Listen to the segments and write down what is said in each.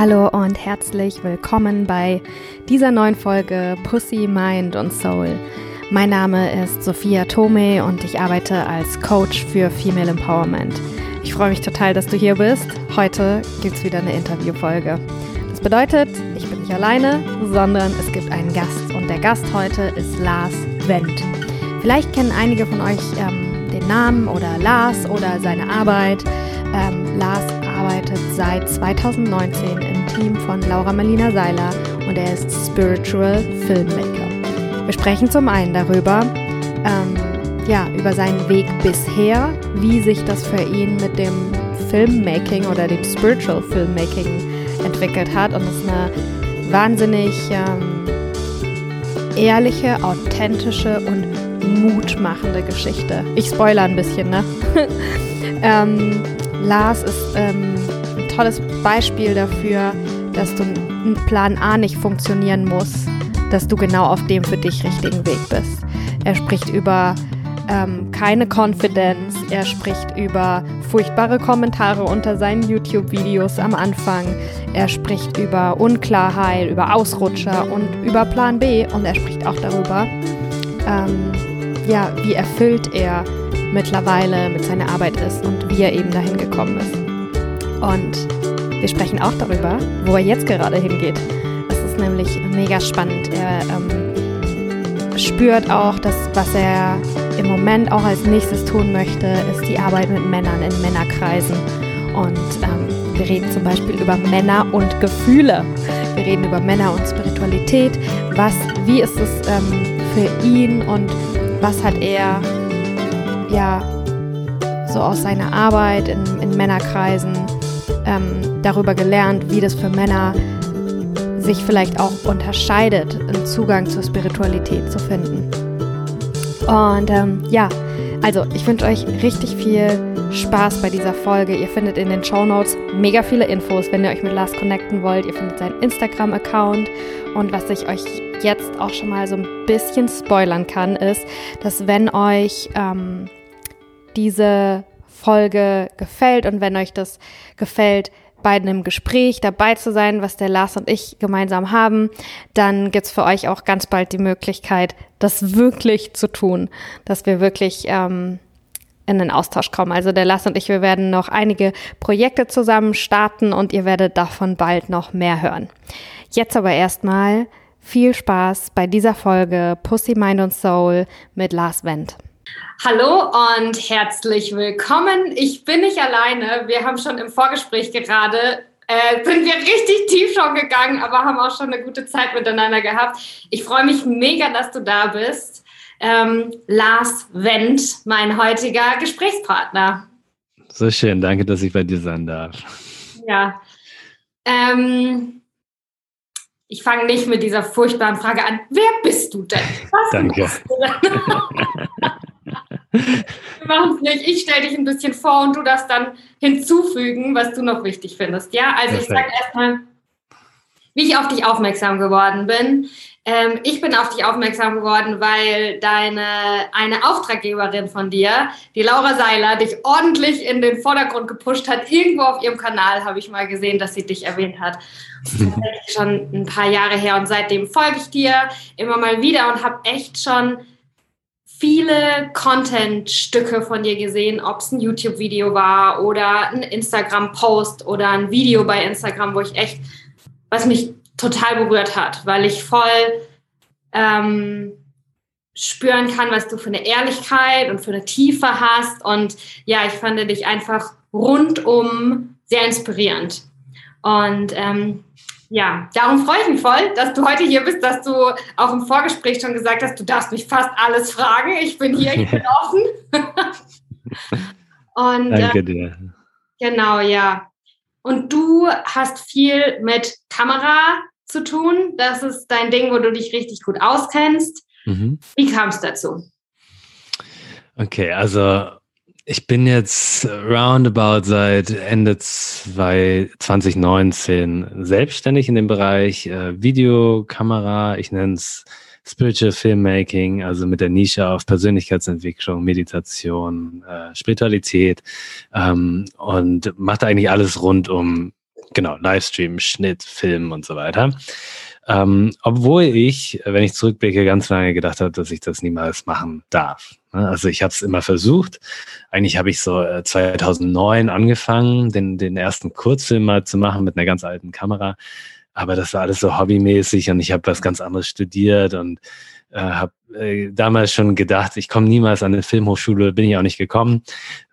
Hallo und herzlich willkommen bei dieser neuen Folge Pussy, Mind und Soul. Mein Name ist Sophia Tome und ich arbeite als Coach für Female Empowerment. Ich freue mich total, dass du hier bist. Heute gibt es wieder eine Interviewfolge. Das bedeutet, ich bin nicht alleine, sondern es gibt einen Gast und der Gast heute ist Lars Wendt. Vielleicht kennen einige von euch ähm, den Namen oder Lars oder seine Arbeit. Ähm, Lars arbeitet seit 2019 im Team von Laura Melina Seiler und er ist Spiritual Filmmaker. Wir sprechen zum einen darüber, ähm, ja, über seinen Weg bisher, wie sich das für ihn mit dem Filmmaking oder dem Spiritual Filmmaking entwickelt hat. Und es ist eine wahnsinnig ähm, ehrliche, authentische und mutmachende Geschichte. Ich spoiler ein bisschen, ne? ähm, Lars ist ähm, ein tolles Beispiel dafür, dass du ein Plan A nicht funktionieren muss, dass du genau auf dem für dich richtigen Weg bist. Er spricht über ähm, keine Confidence, er spricht über furchtbare Kommentare unter seinen YouTube-Videos am Anfang, er spricht über Unklarheit, über Ausrutscher und über Plan B und er spricht auch darüber, ähm, ja, wie erfüllt er mittlerweile mit seiner Arbeit ist und wie er eben dahin gekommen ist. Und wir sprechen auch darüber, wo er jetzt gerade hingeht. Es ist nämlich mega spannend. Er ähm, spürt auch, dass was er im Moment auch als nächstes tun möchte, ist die Arbeit mit Männern in Männerkreisen. Und ähm, wir reden zum Beispiel über Männer und Gefühle. Wir reden über Männer und Spiritualität. Was, wie ist es ähm, für ihn und was hat er ja so aus seiner Arbeit in, in Männerkreisen ähm, darüber gelernt, wie das für Männer sich vielleicht auch unterscheidet, einen Zugang zur Spiritualität zu finden. Und ähm, ja, also ich wünsche euch richtig viel Spaß bei dieser Folge. Ihr findet in den Show Notes mega viele Infos, wenn ihr euch mit Lars connecten wollt. Ihr findet seinen Instagram-Account und was ich euch jetzt auch schon mal so ein bisschen spoilern kann, ist, dass wenn euch ähm, diese Folge gefällt und wenn euch das gefällt, bei einem Gespräch dabei zu sein, was der Lars und ich gemeinsam haben, dann gibt's für euch auch ganz bald die Möglichkeit, das wirklich zu tun, dass wir wirklich ähm, in den Austausch kommen. Also der Lars und ich, wir werden noch einige Projekte zusammen starten und ihr werdet davon bald noch mehr hören. Jetzt aber erstmal viel Spaß bei dieser Folge Pussy, Mind und Soul mit Lars Wendt. Hallo und herzlich willkommen. Ich bin nicht alleine. Wir haben schon im Vorgespräch gerade äh, sind wir richtig tief schon gegangen, aber haben auch schon eine gute Zeit miteinander gehabt. Ich freue mich mega, dass du da bist. Ähm, Lars Wendt, mein heutiger Gesprächspartner. So schön, danke, dass ich bei dir sein darf. Ja. Ähm, ich fange nicht mit dieser furchtbaren Frage an. Wer bist du denn? Was Danke. Wir machen es nicht. Ich stelle dich ein bisschen vor und du darfst dann hinzufügen, was du noch wichtig findest. Ja, also Perfekt. ich sage erstmal, wie ich auf dich aufmerksam geworden bin. Ähm, ich bin auf dich aufmerksam geworden, weil deine eine Auftraggeberin von dir, die Laura Seiler, dich ordentlich in den Vordergrund gepusht hat. Irgendwo auf ihrem Kanal habe ich mal gesehen, dass sie dich erwähnt hat. Das ist schon ein paar Jahre her und seitdem folge ich dir immer mal wieder und habe echt schon viele Content-Stücke von dir gesehen, ob es ein YouTube-Video war oder ein Instagram-Post oder ein Video bei Instagram, wo ich echt, was mich total berührt hat, weil ich voll ähm, spüren kann, was du für eine Ehrlichkeit und für eine Tiefe hast. Und ja, ich fand dich einfach rundum sehr inspirierend. Und ähm, ja, darum freue ich mich voll, dass du heute hier bist, dass du auch im Vorgespräch schon gesagt hast, du darfst mich fast alles fragen. Ich bin hier, ich bin offen. Und, Danke äh, dir. Genau, ja. Und du hast viel mit Kamera zu tun. Das ist dein Ding, wo du dich richtig gut auskennst. Mhm. Wie kam es dazu? Okay, also ich bin jetzt roundabout seit Ende 2019 selbstständig in dem Bereich äh, Videokamera. Ich nenne es Spiritual Filmmaking, also mit der Nische auf Persönlichkeitsentwicklung, Meditation, äh, Spiritualität ähm, und macht eigentlich alles rund um genau, Livestream, Schnitt, Film und so weiter. Ähm, obwohl ich, wenn ich zurückblicke, ganz lange gedacht habe, dass ich das niemals machen darf. Ne? Also ich habe es immer versucht. Eigentlich habe ich so 2009 äh, angefangen, den, den ersten Kurzfilm mal zu machen mit einer ganz alten Kamera. Aber das war alles so hobbymäßig und ich habe was ganz anderes studiert und äh, habe äh, damals schon gedacht, ich komme niemals an eine Filmhochschule, bin ich auch nicht gekommen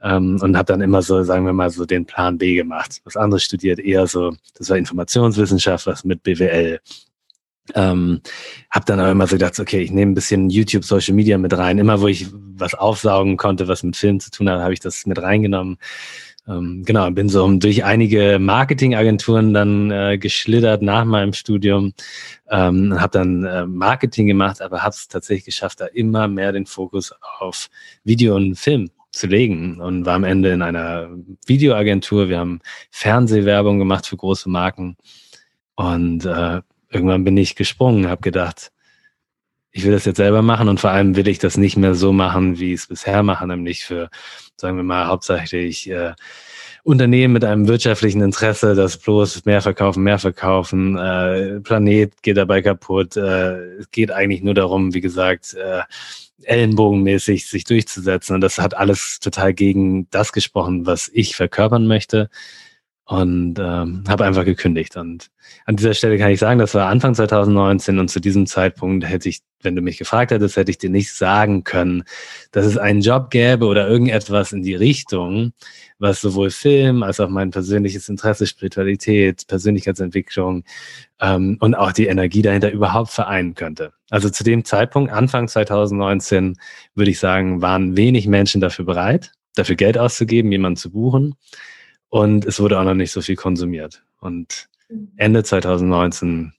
ähm, und habe dann immer so, sagen wir mal, so den Plan B gemacht. Was anderes studiert, eher so, das war Informationswissenschaft, was mit BWL. Ähm, habe dann aber immer so gedacht, okay, ich nehme ein bisschen YouTube, Social Media mit rein. Immer wo ich was aufsaugen konnte, was mit Film zu tun hat, habe ich das mit reingenommen. Ähm, genau, bin so durch einige Marketingagenturen dann äh, geschlittert nach meinem Studium, ähm, habe dann äh, Marketing gemacht, aber habe es tatsächlich geschafft, da immer mehr den Fokus auf Video und Film zu legen und war am Ende in einer Videoagentur. Wir haben Fernsehwerbung gemacht für große Marken und äh, irgendwann bin ich gesprungen, habe gedacht, ich will das jetzt selber machen und vor allem will ich das nicht mehr so machen, wie ich es bisher mache, nämlich für, sagen wir mal, hauptsächlich äh, Unternehmen mit einem wirtschaftlichen Interesse, das bloß mehr verkaufen, mehr verkaufen, äh, Planet geht dabei kaputt. Äh, es geht eigentlich nur darum, wie gesagt, äh, ellenbogenmäßig sich durchzusetzen. Und das hat alles total gegen das gesprochen, was ich verkörpern möchte und ähm, habe einfach gekündigt. Und an dieser Stelle kann ich sagen, das war Anfang 2019 und zu diesem Zeitpunkt hätte ich, wenn du mich gefragt hättest, hätte ich dir nicht sagen können, dass es einen Job gäbe oder irgendetwas in die Richtung, was sowohl Film als auch mein persönliches Interesse, Spiritualität, Persönlichkeitsentwicklung ähm, und auch die Energie dahinter überhaupt vereinen könnte. Also zu dem Zeitpunkt, Anfang 2019, würde ich sagen, waren wenig Menschen dafür bereit, dafür Geld auszugeben, jemanden zu buchen. Und es wurde auch noch nicht so viel konsumiert. Und mhm. Ende 2019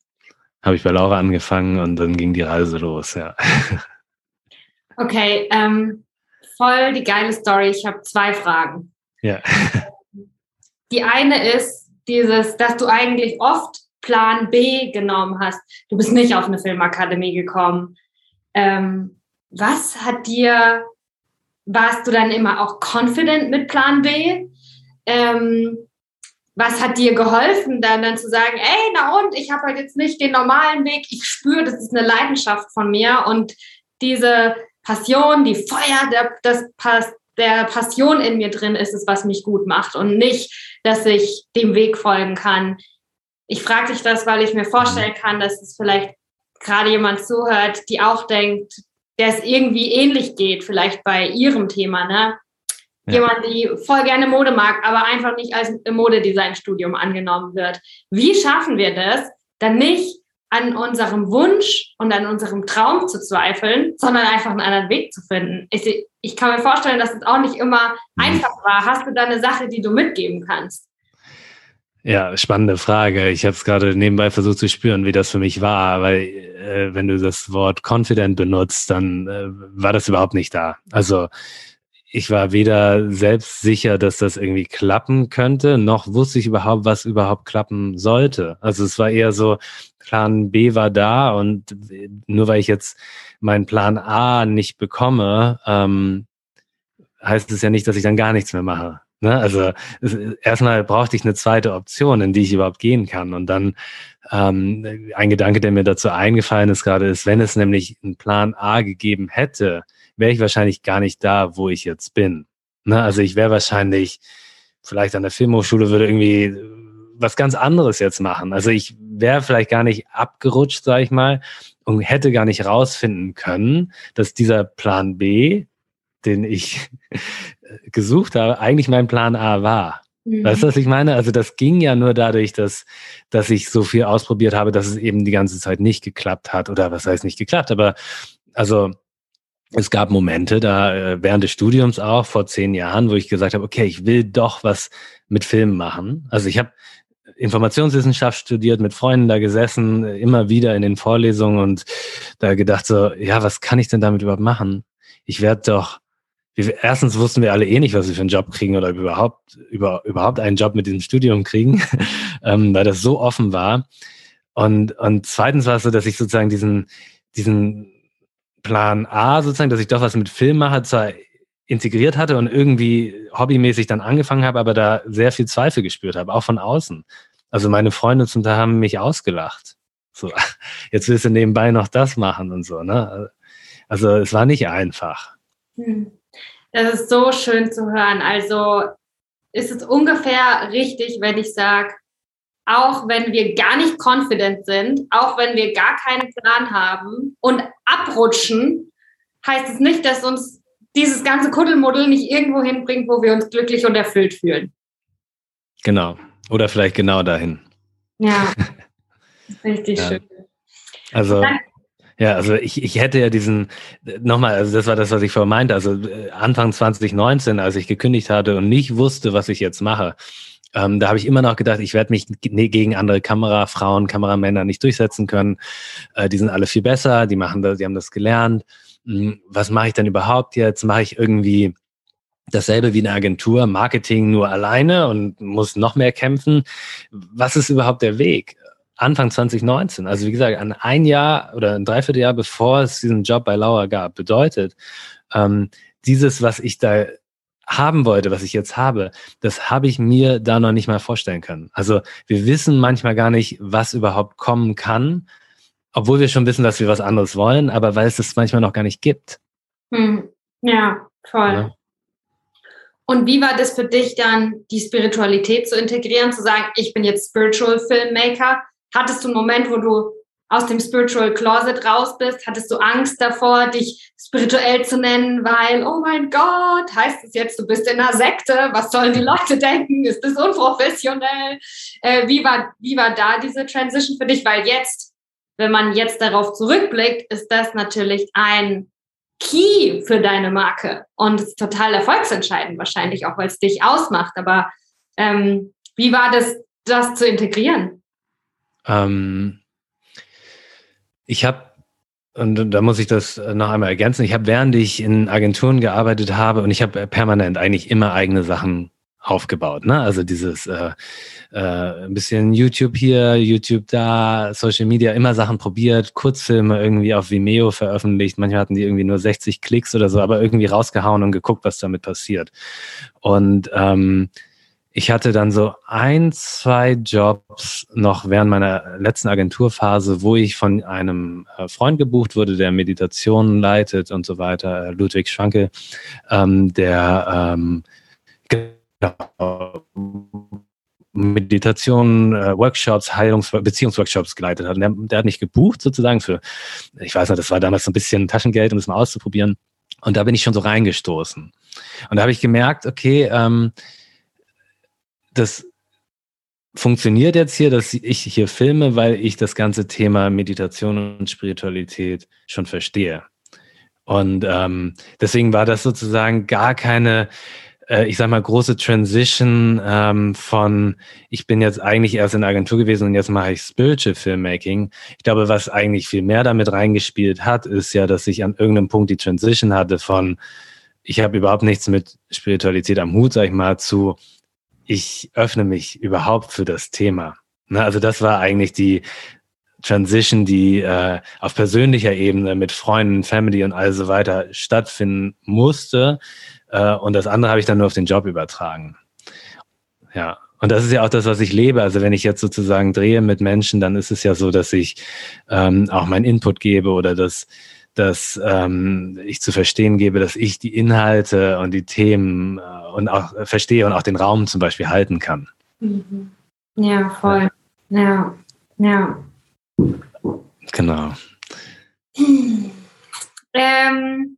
habe ich bei Laura angefangen und dann ging die Reise los, ja. Okay, ähm, voll die geile Story. Ich habe zwei Fragen. Ja. Die eine ist dieses, dass du eigentlich oft Plan B genommen hast. Du bist nicht auf eine Filmakademie gekommen. Ähm, was hat dir, warst du dann immer auch confident mit Plan B? Ähm, was hat dir geholfen, dann, dann zu sagen, ey, na und, ich habe halt jetzt nicht den normalen Weg, ich spüre, das ist eine Leidenschaft von mir und diese Passion, die Feuer der, das, der Passion in mir drin ist es, was mich gut macht und nicht, dass ich dem Weg folgen kann. Ich frage dich das, weil ich mir vorstellen kann, dass es vielleicht gerade jemand zuhört, die auch denkt, der es irgendwie ähnlich geht, vielleicht bei ihrem Thema, ne? Jemand, die voll gerne Mode mag, aber einfach nicht als Modedesign-Studium angenommen wird. Wie schaffen wir das, dann nicht an unserem Wunsch und an unserem Traum zu zweifeln, sondern einfach einen anderen Weg zu finden? Ich, ich kann mir vorstellen, dass es auch nicht immer mhm. einfach war. Hast du da eine Sache, die du mitgeben kannst? Ja, spannende Frage. Ich habe es gerade nebenbei versucht zu spüren, wie das für mich war, weil äh, wenn du das Wort confident benutzt, dann äh, war das überhaupt nicht da. Also ich war weder selbst sicher, dass das irgendwie klappen könnte, noch wusste ich überhaupt, was überhaupt klappen sollte. Also es war eher so, Plan B war da und nur weil ich jetzt meinen Plan A nicht bekomme, ähm, heißt es ja nicht, dass ich dann gar nichts mehr mache. Ne? Also es, erstmal brauchte ich eine zweite Option, in die ich überhaupt gehen kann. Und dann ähm, ein Gedanke, der mir dazu eingefallen ist gerade, ist, wenn es nämlich einen Plan A gegeben hätte, wäre ich wahrscheinlich gar nicht da, wo ich jetzt bin. Ne? Also ich wäre wahrscheinlich vielleicht an der Filmhochschule, würde irgendwie was ganz anderes jetzt machen. Also ich wäre vielleicht gar nicht abgerutscht, sage ich mal, und hätte gar nicht rausfinden können, dass dieser Plan B, den ich gesucht habe, eigentlich mein Plan A war. Mhm. Weißt du, was ich meine? Also das ging ja nur dadurch, dass, dass ich so viel ausprobiert habe, dass es eben die ganze Zeit nicht geklappt hat. Oder was heißt nicht geklappt, aber also es gab Momente da äh, während des Studiums auch vor zehn Jahren, wo ich gesagt habe, okay, ich will doch was mit Filmen machen. Also ich habe Informationswissenschaft studiert, mit Freunden da gesessen, immer wieder in den Vorlesungen und da gedacht so, ja, was kann ich denn damit überhaupt machen? Ich werde doch, erstens wussten wir alle eh nicht, was wir für einen Job kriegen oder überhaupt, über, überhaupt einen Job mit diesem Studium kriegen, ähm, weil das so offen war. Und, und zweitens war es so, dass ich sozusagen diesen, diesen Plan A sozusagen, dass ich doch was mit Film mache, zwar integriert hatte und irgendwie hobbymäßig dann angefangen habe, aber da sehr viel Zweifel gespürt habe, auch von außen. Also meine Freunde zum Teil haben mich ausgelacht. So, jetzt willst du nebenbei noch das machen und so, ne? Also es war nicht einfach. Hm. Das ist so schön zu hören. Also ist es ungefähr richtig, wenn ich sage, auch wenn wir gar nicht confident sind, auch wenn wir gar keinen Plan haben und abrutschen, heißt es nicht, dass uns dieses ganze Kuddelmuddel nicht irgendwo hinbringt, wo wir uns glücklich und erfüllt fühlen. Genau. Oder vielleicht genau dahin. Ja, richtig Ja. schön. Also, Dann- ja, also ich, ich hätte ja diesen, nochmal, also das war das, was ich vorhin meinte, also äh, Anfang 2019, als ich gekündigt hatte und nicht wusste, was ich jetzt mache, ähm, da habe ich immer noch gedacht, ich werde mich gegen andere Kamerafrauen, Kameramänner nicht durchsetzen können. Äh, die sind alle viel besser, die machen das, die haben das gelernt. Hm, Was mache ich denn überhaupt jetzt? Mache ich irgendwie dasselbe wie eine Agentur, Marketing nur alleine und muss noch mehr kämpfen? Was ist überhaupt der Weg? Anfang 2019, also wie gesagt, an ein Jahr oder ein Dreivierteljahr bevor es diesen Job bei Lauer gab, bedeutet, ähm, dieses, was ich da haben wollte, was ich jetzt habe, das habe ich mir da noch nicht mal vorstellen können. Also wir wissen manchmal gar nicht, was überhaupt kommen kann, obwohl wir schon wissen, dass wir was anderes wollen, aber weil es das manchmal noch gar nicht gibt. Hm. Ja, voll. Ja. Und wie war das für dich dann, die Spiritualität zu integrieren, zu sagen, ich bin jetzt Spiritual Filmmaker? Hattest du einen Moment, wo du aus dem Spiritual Closet raus bist? Hattest du Angst davor, dich spirituell zu nennen, weil, oh mein Gott, heißt es jetzt, du bist in einer Sekte? Was sollen die Leute denken? Ist das unprofessionell? Äh, wie, war, wie war da diese Transition für dich? Weil jetzt, wenn man jetzt darauf zurückblickt, ist das natürlich ein Key für deine Marke und ist total erfolgsentscheidend wahrscheinlich, auch weil es dich ausmacht. Aber ähm, wie war das, das zu integrieren? Ähm, ich habe, und da muss ich das noch einmal ergänzen, ich habe, während ich in Agenturen gearbeitet habe, und ich habe permanent eigentlich immer eigene Sachen aufgebaut. Ne? Also dieses äh, äh, ein bisschen YouTube hier, YouTube da, Social Media, immer Sachen probiert, Kurzfilme irgendwie auf Vimeo veröffentlicht. Manchmal hatten die irgendwie nur 60 Klicks oder so, aber irgendwie rausgehauen und geguckt, was damit passiert. Und ähm, ich hatte dann so ein, zwei Jobs noch während meiner letzten Agenturphase, wo ich von einem äh, Freund gebucht wurde, der Meditationen leitet und so weiter, äh, Ludwig Schwanke, ähm, der ähm, genau, Meditation, äh, Workshops, Heilungs-, Beziehungsworkshops geleitet hat. Und der, der hat mich gebucht sozusagen für, ich weiß nicht, das war damals so ein bisschen Taschengeld, um das mal auszuprobieren. Und da bin ich schon so reingestoßen. Und da habe ich gemerkt, okay, ähm, das funktioniert jetzt hier, dass ich hier filme, weil ich das ganze Thema Meditation und Spiritualität schon verstehe. Und ähm, deswegen war das sozusagen gar keine, äh, ich sag mal, große Transition ähm, von, ich bin jetzt eigentlich erst in der Agentur gewesen und jetzt mache ich Spiritual Filmmaking. Ich glaube, was eigentlich viel mehr damit reingespielt hat, ist ja, dass ich an irgendeinem Punkt die Transition hatte von, ich habe überhaupt nichts mit Spiritualität am Hut, sag ich mal, zu, ich öffne mich überhaupt für das Thema. Ne, also das war eigentlich die Transition, die äh, auf persönlicher Ebene mit Freunden, Family und all so weiter stattfinden musste. Äh, und das andere habe ich dann nur auf den Job übertragen. Ja, und das ist ja auch das, was ich lebe. Also wenn ich jetzt sozusagen drehe mit Menschen, dann ist es ja so, dass ich ähm, auch meinen Input gebe oder dass, dass ähm, ich zu verstehen gebe, dass ich die Inhalte und die Themen äh, und auch äh, verstehe und auch den Raum zum Beispiel halten kann. Mhm. Ja, voll. Ja, ja. Genau. Ähm,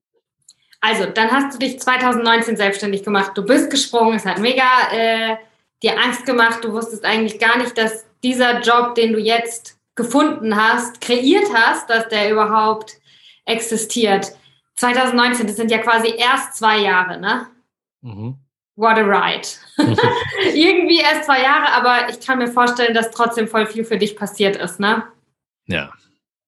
also, dann hast du dich 2019 selbstständig gemacht. Du bist gesprungen, es hat mega äh, dir Angst gemacht. Du wusstest eigentlich gar nicht, dass dieser Job, den du jetzt gefunden hast, kreiert hast, dass der überhaupt existiert. 2019, das sind ja quasi erst zwei Jahre, ne? Mhm. What a ride. Irgendwie erst zwei Jahre, aber ich kann mir vorstellen, dass trotzdem voll viel für dich passiert ist, ne? Ja.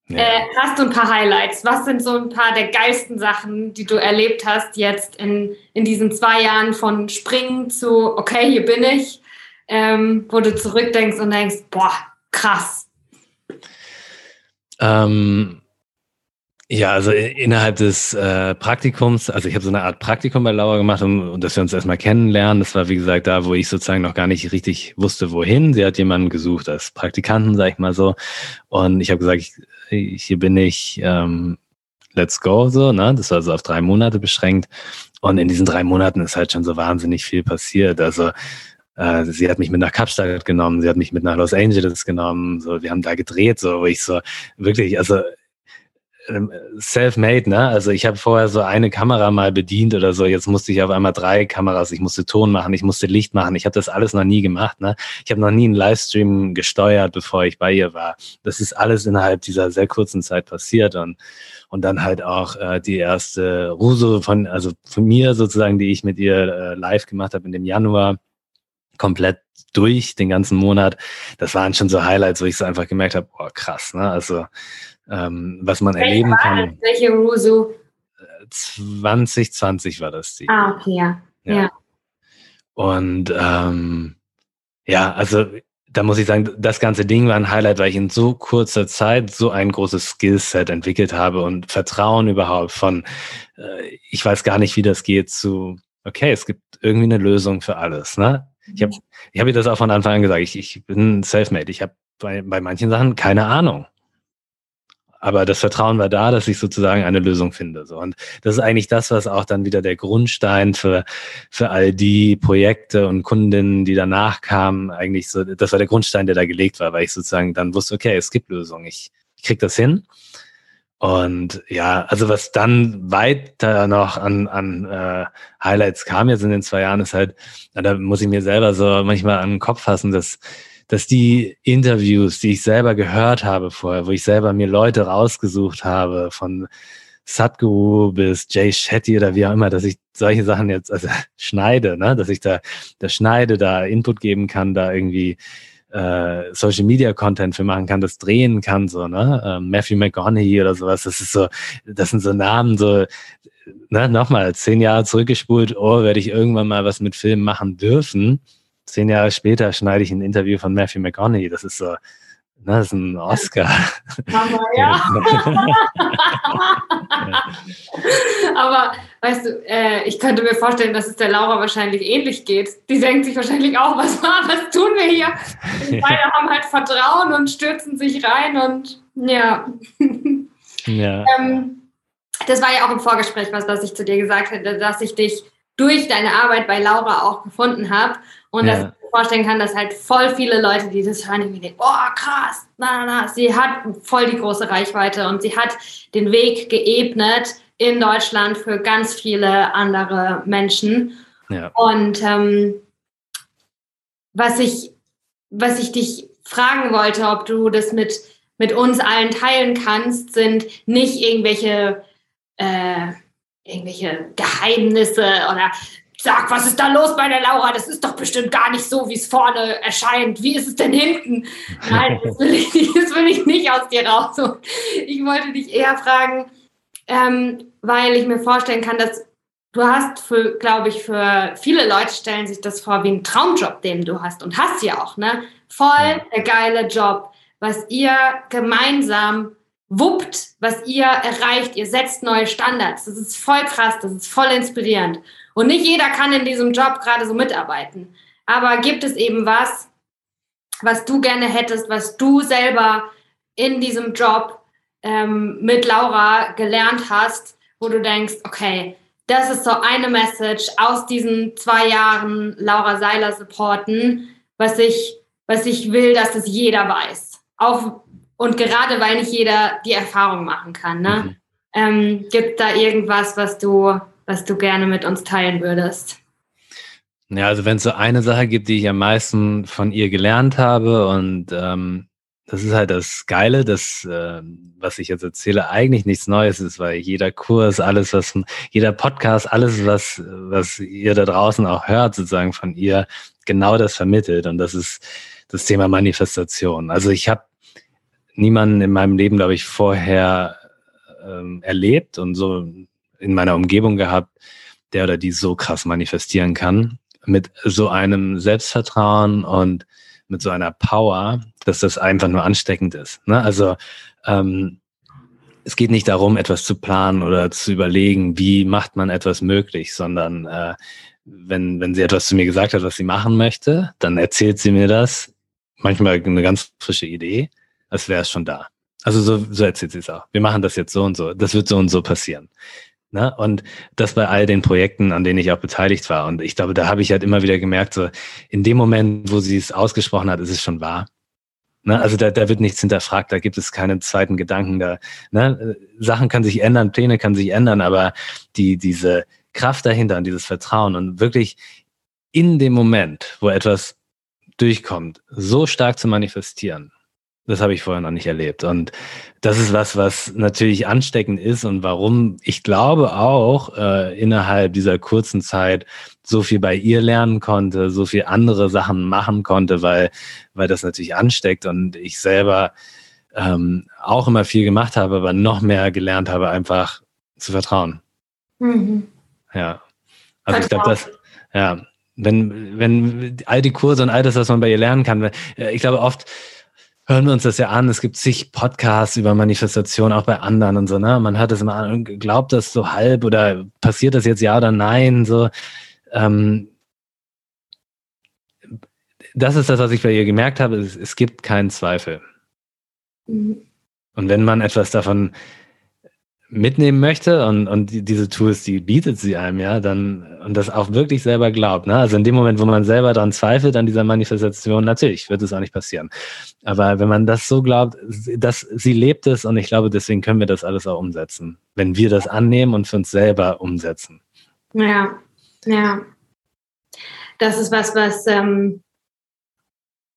ja. Äh, hast du ein paar Highlights? Was sind so ein paar der geilsten Sachen, die du erlebt hast jetzt in, in diesen zwei Jahren von Springen zu, okay, hier bin ich, ähm, wo du zurückdenkst und denkst, boah, krass. Ähm, Ja, also innerhalb des äh, Praktikums, also ich habe so eine Art Praktikum bei Laura gemacht, um, um dass wir uns erstmal kennenlernen. Das war, wie gesagt, da, wo ich sozusagen noch gar nicht richtig wusste, wohin. Sie hat jemanden gesucht als Praktikanten, sag ich mal so. Und ich habe gesagt, ich, hier bin ich, ähm, let's go, so, ne? Das war so auf drei Monate beschränkt. Und in diesen drei Monaten ist halt schon so wahnsinnig viel passiert. Also äh, sie hat mich mit nach Kapstadt genommen, sie hat mich mit nach Los Angeles genommen, so, wir haben da gedreht, so, wo ich so wirklich, also self-made, ne? Also ich habe vorher so eine Kamera mal bedient oder so. Jetzt musste ich auf einmal drei Kameras. Ich musste Ton machen, ich musste Licht machen. Ich habe das alles noch nie gemacht, ne? Ich habe noch nie einen Livestream gesteuert, bevor ich bei ihr war. Das ist alles innerhalb dieser sehr kurzen Zeit passiert und und dann halt auch äh, die erste Ruso von also von mir sozusagen, die ich mit ihr äh, live gemacht habe in dem Januar komplett durch den ganzen Monat. Das waren schon so Highlights, wo ich so einfach gemerkt habe, oh krass, ne? Also ähm, was man Welche erleben kann. Welche Rusu? 2020 war das die. Ah, okay, ja. ja. ja. Und ähm, ja, also da muss ich sagen, das ganze Ding war ein Highlight, weil ich in so kurzer Zeit so ein großes Skillset entwickelt habe und Vertrauen überhaupt von, äh, ich weiß gar nicht, wie das geht, zu, okay, es gibt irgendwie eine Lösung für alles. Ne? Ich habe ich hab ihr das auch von Anfang an gesagt, ich, ich bin self-made, ich habe bei, bei manchen Sachen keine Ahnung. Aber das Vertrauen war da, dass ich sozusagen eine Lösung finde. So. Und das ist eigentlich das, was auch dann wieder der Grundstein für, für all die Projekte und Kundinnen, die danach kamen, eigentlich so, das war der Grundstein, der da gelegt war, weil ich sozusagen dann wusste, okay, es gibt Lösungen. Ich, ich krieg das hin. Und ja, also was dann weiter noch an, an äh, Highlights kam jetzt in den zwei Jahren, ist halt, da muss ich mir selber so manchmal an den Kopf fassen, dass dass die Interviews, die ich selber gehört habe vorher, wo ich selber mir Leute rausgesucht habe, von Sadhguru bis Jay Shetty oder wie auch immer, dass ich solche Sachen jetzt also schneide, ne? dass ich da, da schneide, da Input geben kann, da irgendwie äh, Social Media Content für machen kann, das drehen kann, so, ne? Ähm, Matthew McConaughey oder sowas, das ist so, das sind so Namen, so, ne, nochmal, zehn Jahre zurückgespult, oh, werde ich irgendwann mal was mit Filmen machen dürfen zehn Jahre später schneide ich ein Interview von Matthew McConaughey. Das ist so, ne, das ist ein Oscar. Aber ja. Aber weißt du, äh, ich könnte mir vorstellen, dass es der Laura wahrscheinlich ähnlich geht. Die denkt sich wahrscheinlich auch, was, was tun wir hier? Die beide haben halt Vertrauen und stürzen sich rein und ja. ja. Ähm, das war ja auch im Vorgespräch was, was ich zu dir gesagt hätte, dass ich dich durch deine Arbeit bei Laura auch gefunden habe. Und ja. dass ich mir vorstellen kann, dass halt voll viele Leute, die das hören, irgendwie denken, oh krass, na, na, na, sie hat voll die große Reichweite und sie hat den Weg geebnet in Deutschland für ganz viele andere Menschen. Ja. Und ähm, was ich, was ich dich fragen wollte, ob du das mit, mit uns allen teilen kannst, sind nicht irgendwelche äh, irgendwelche Geheimnisse oder sag, was ist da los bei der Laura? Das ist doch bestimmt gar nicht so, wie es vorne erscheint. Wie ist es denn hinten? Nein, das will ich, nicht, das will ich nicht aus dir raus. Ich wollte dich eher fragen, ähm, weil ich mir vorstellen kann, dass du hast, glaube ich, für viele Leute stellen sich das vor wie ein Traumjob, den du hast und hast ja auch, ne? Voll der geile Job, was ihr gemeinsam wuppt, was ihr erreicht. Ihr setzt neue Standards. Das ist voll krass, das ist voll inspirierend. Und nicht jeder kann in diesem Job gerade so mitarbeiten. Aber gibt es eben was, was du gerne hättest, was du selber in diesem Job ähm, mit Laura gelernt hast, wo du denkst, okay, das ist so eine Message aus diesen zwei Jahren Laura Seiler supporten, was ich, was ich will, dass es jeder weiß. Auch, und gerade weil nicht jeder die Erfahrung machen kann. Ne? Mhm. Ähm, gibt da irgendwas, was du was du gerne mit uns teilen würdest? Ja, also wenn es so eine Sache gibt, die ich am meisten von ihr gelernt habe und ähm, das ist halt das Geile, dass äh, was ich jetzt erzähle, eigentlich nichts Neues ist, weil jeder Kurs, alles was, jeder Podcast, alles was was ihr da draußen auch hört, sozusagen von ihr, genau das vermittelt und das ist das Thema Manifestation. Also ich habe niemanden in meinem Leben, glaube ich, vorher ähm, erlebt und so in meiner Umgebung gehabt, der oder die so krass manifestieren kann, mit so einem Selbstvertrauen und mit so einer Power, dass das einfach nur ansteckend ist. Ne? Also ähm, es geht nicht darum, etwas zu planen oder zu überlegen, wie macht man etwas möglich, sondern äh, wenn, wenn sie etwas zu mir gesagt hat, was sie machen möchte, dann erzählt sie mir das. Manchmal eine ganz frische Idee, als wäre es schon da. Also so, so erzählt sie es auch. Wir machen das jetzt so und so. Das wird so und so passieren. Ne? Und das bei all den Projekten, an denen ich auch beteiligt war. Und ich glaube, da habe ich halt immer wieder gemerkt, so in dem Moment, wo sie es ausgesprochen hat, ist es schon wahr. Ne? Also da, da wird nichts hinterfragt, da gibt es keinen zweiten Gedanken. Da, ne? Sachen kann sich ändern, Pläne kann sich ändern, aber die, diese Kraft dahinter und dieses Vertrauen und wirklich in dem Moment, wo etwas durchkommt, so stark zu manifestieren, das habe ich vorher noch nicht erlebt. Und das ist was, was natürlich ansteckend ist und warum ich glaube auch äh, innerhalb dieser kurzen Zeit so viel bei ihr lernen konnte, so viel andere Sachen machen konnte, weil, weil das natürlich ansteckt und ich selber ähm, auch immer viel gemacht habe, aber noch mehr gelernt habe, einfach zu vertrauen. Mhm. Ja. Also ich glaube, das, ja, wenn, wenn all die Kurse und all das, was man bei ihr lernen kann, äh, ich glaube oft, hören wir uns das ja an. Es gibt zig Podcasts über Manifestation, auch bei anderen und so, ne? Man hört das immer an und glaubt das so halb oder passiert das jetzt ja oder nein, so. Ähm, das ist das, was ich bei ihr gemerkt habe. Es, es gibt keinen Zweifel. Mhm. Und wenn man etwas davon mitnehmen möchte und, und diese Tools, die bietet sie einem, ja, dann, und das auch wirklich selber glaubt, ne? Also in dem Moment, wo man selber daran zweifelt, an dieser Manifestation, natürlich wird es auch nicht passieren. Aber wenn man das so glaubt, dass sie lebt es und ich glaube, deswegen können wir das alles auch umsetzen. Wenn wir das annehmen und für uns selber umsetzen. Ja, ja. Das ist was, was, ähm,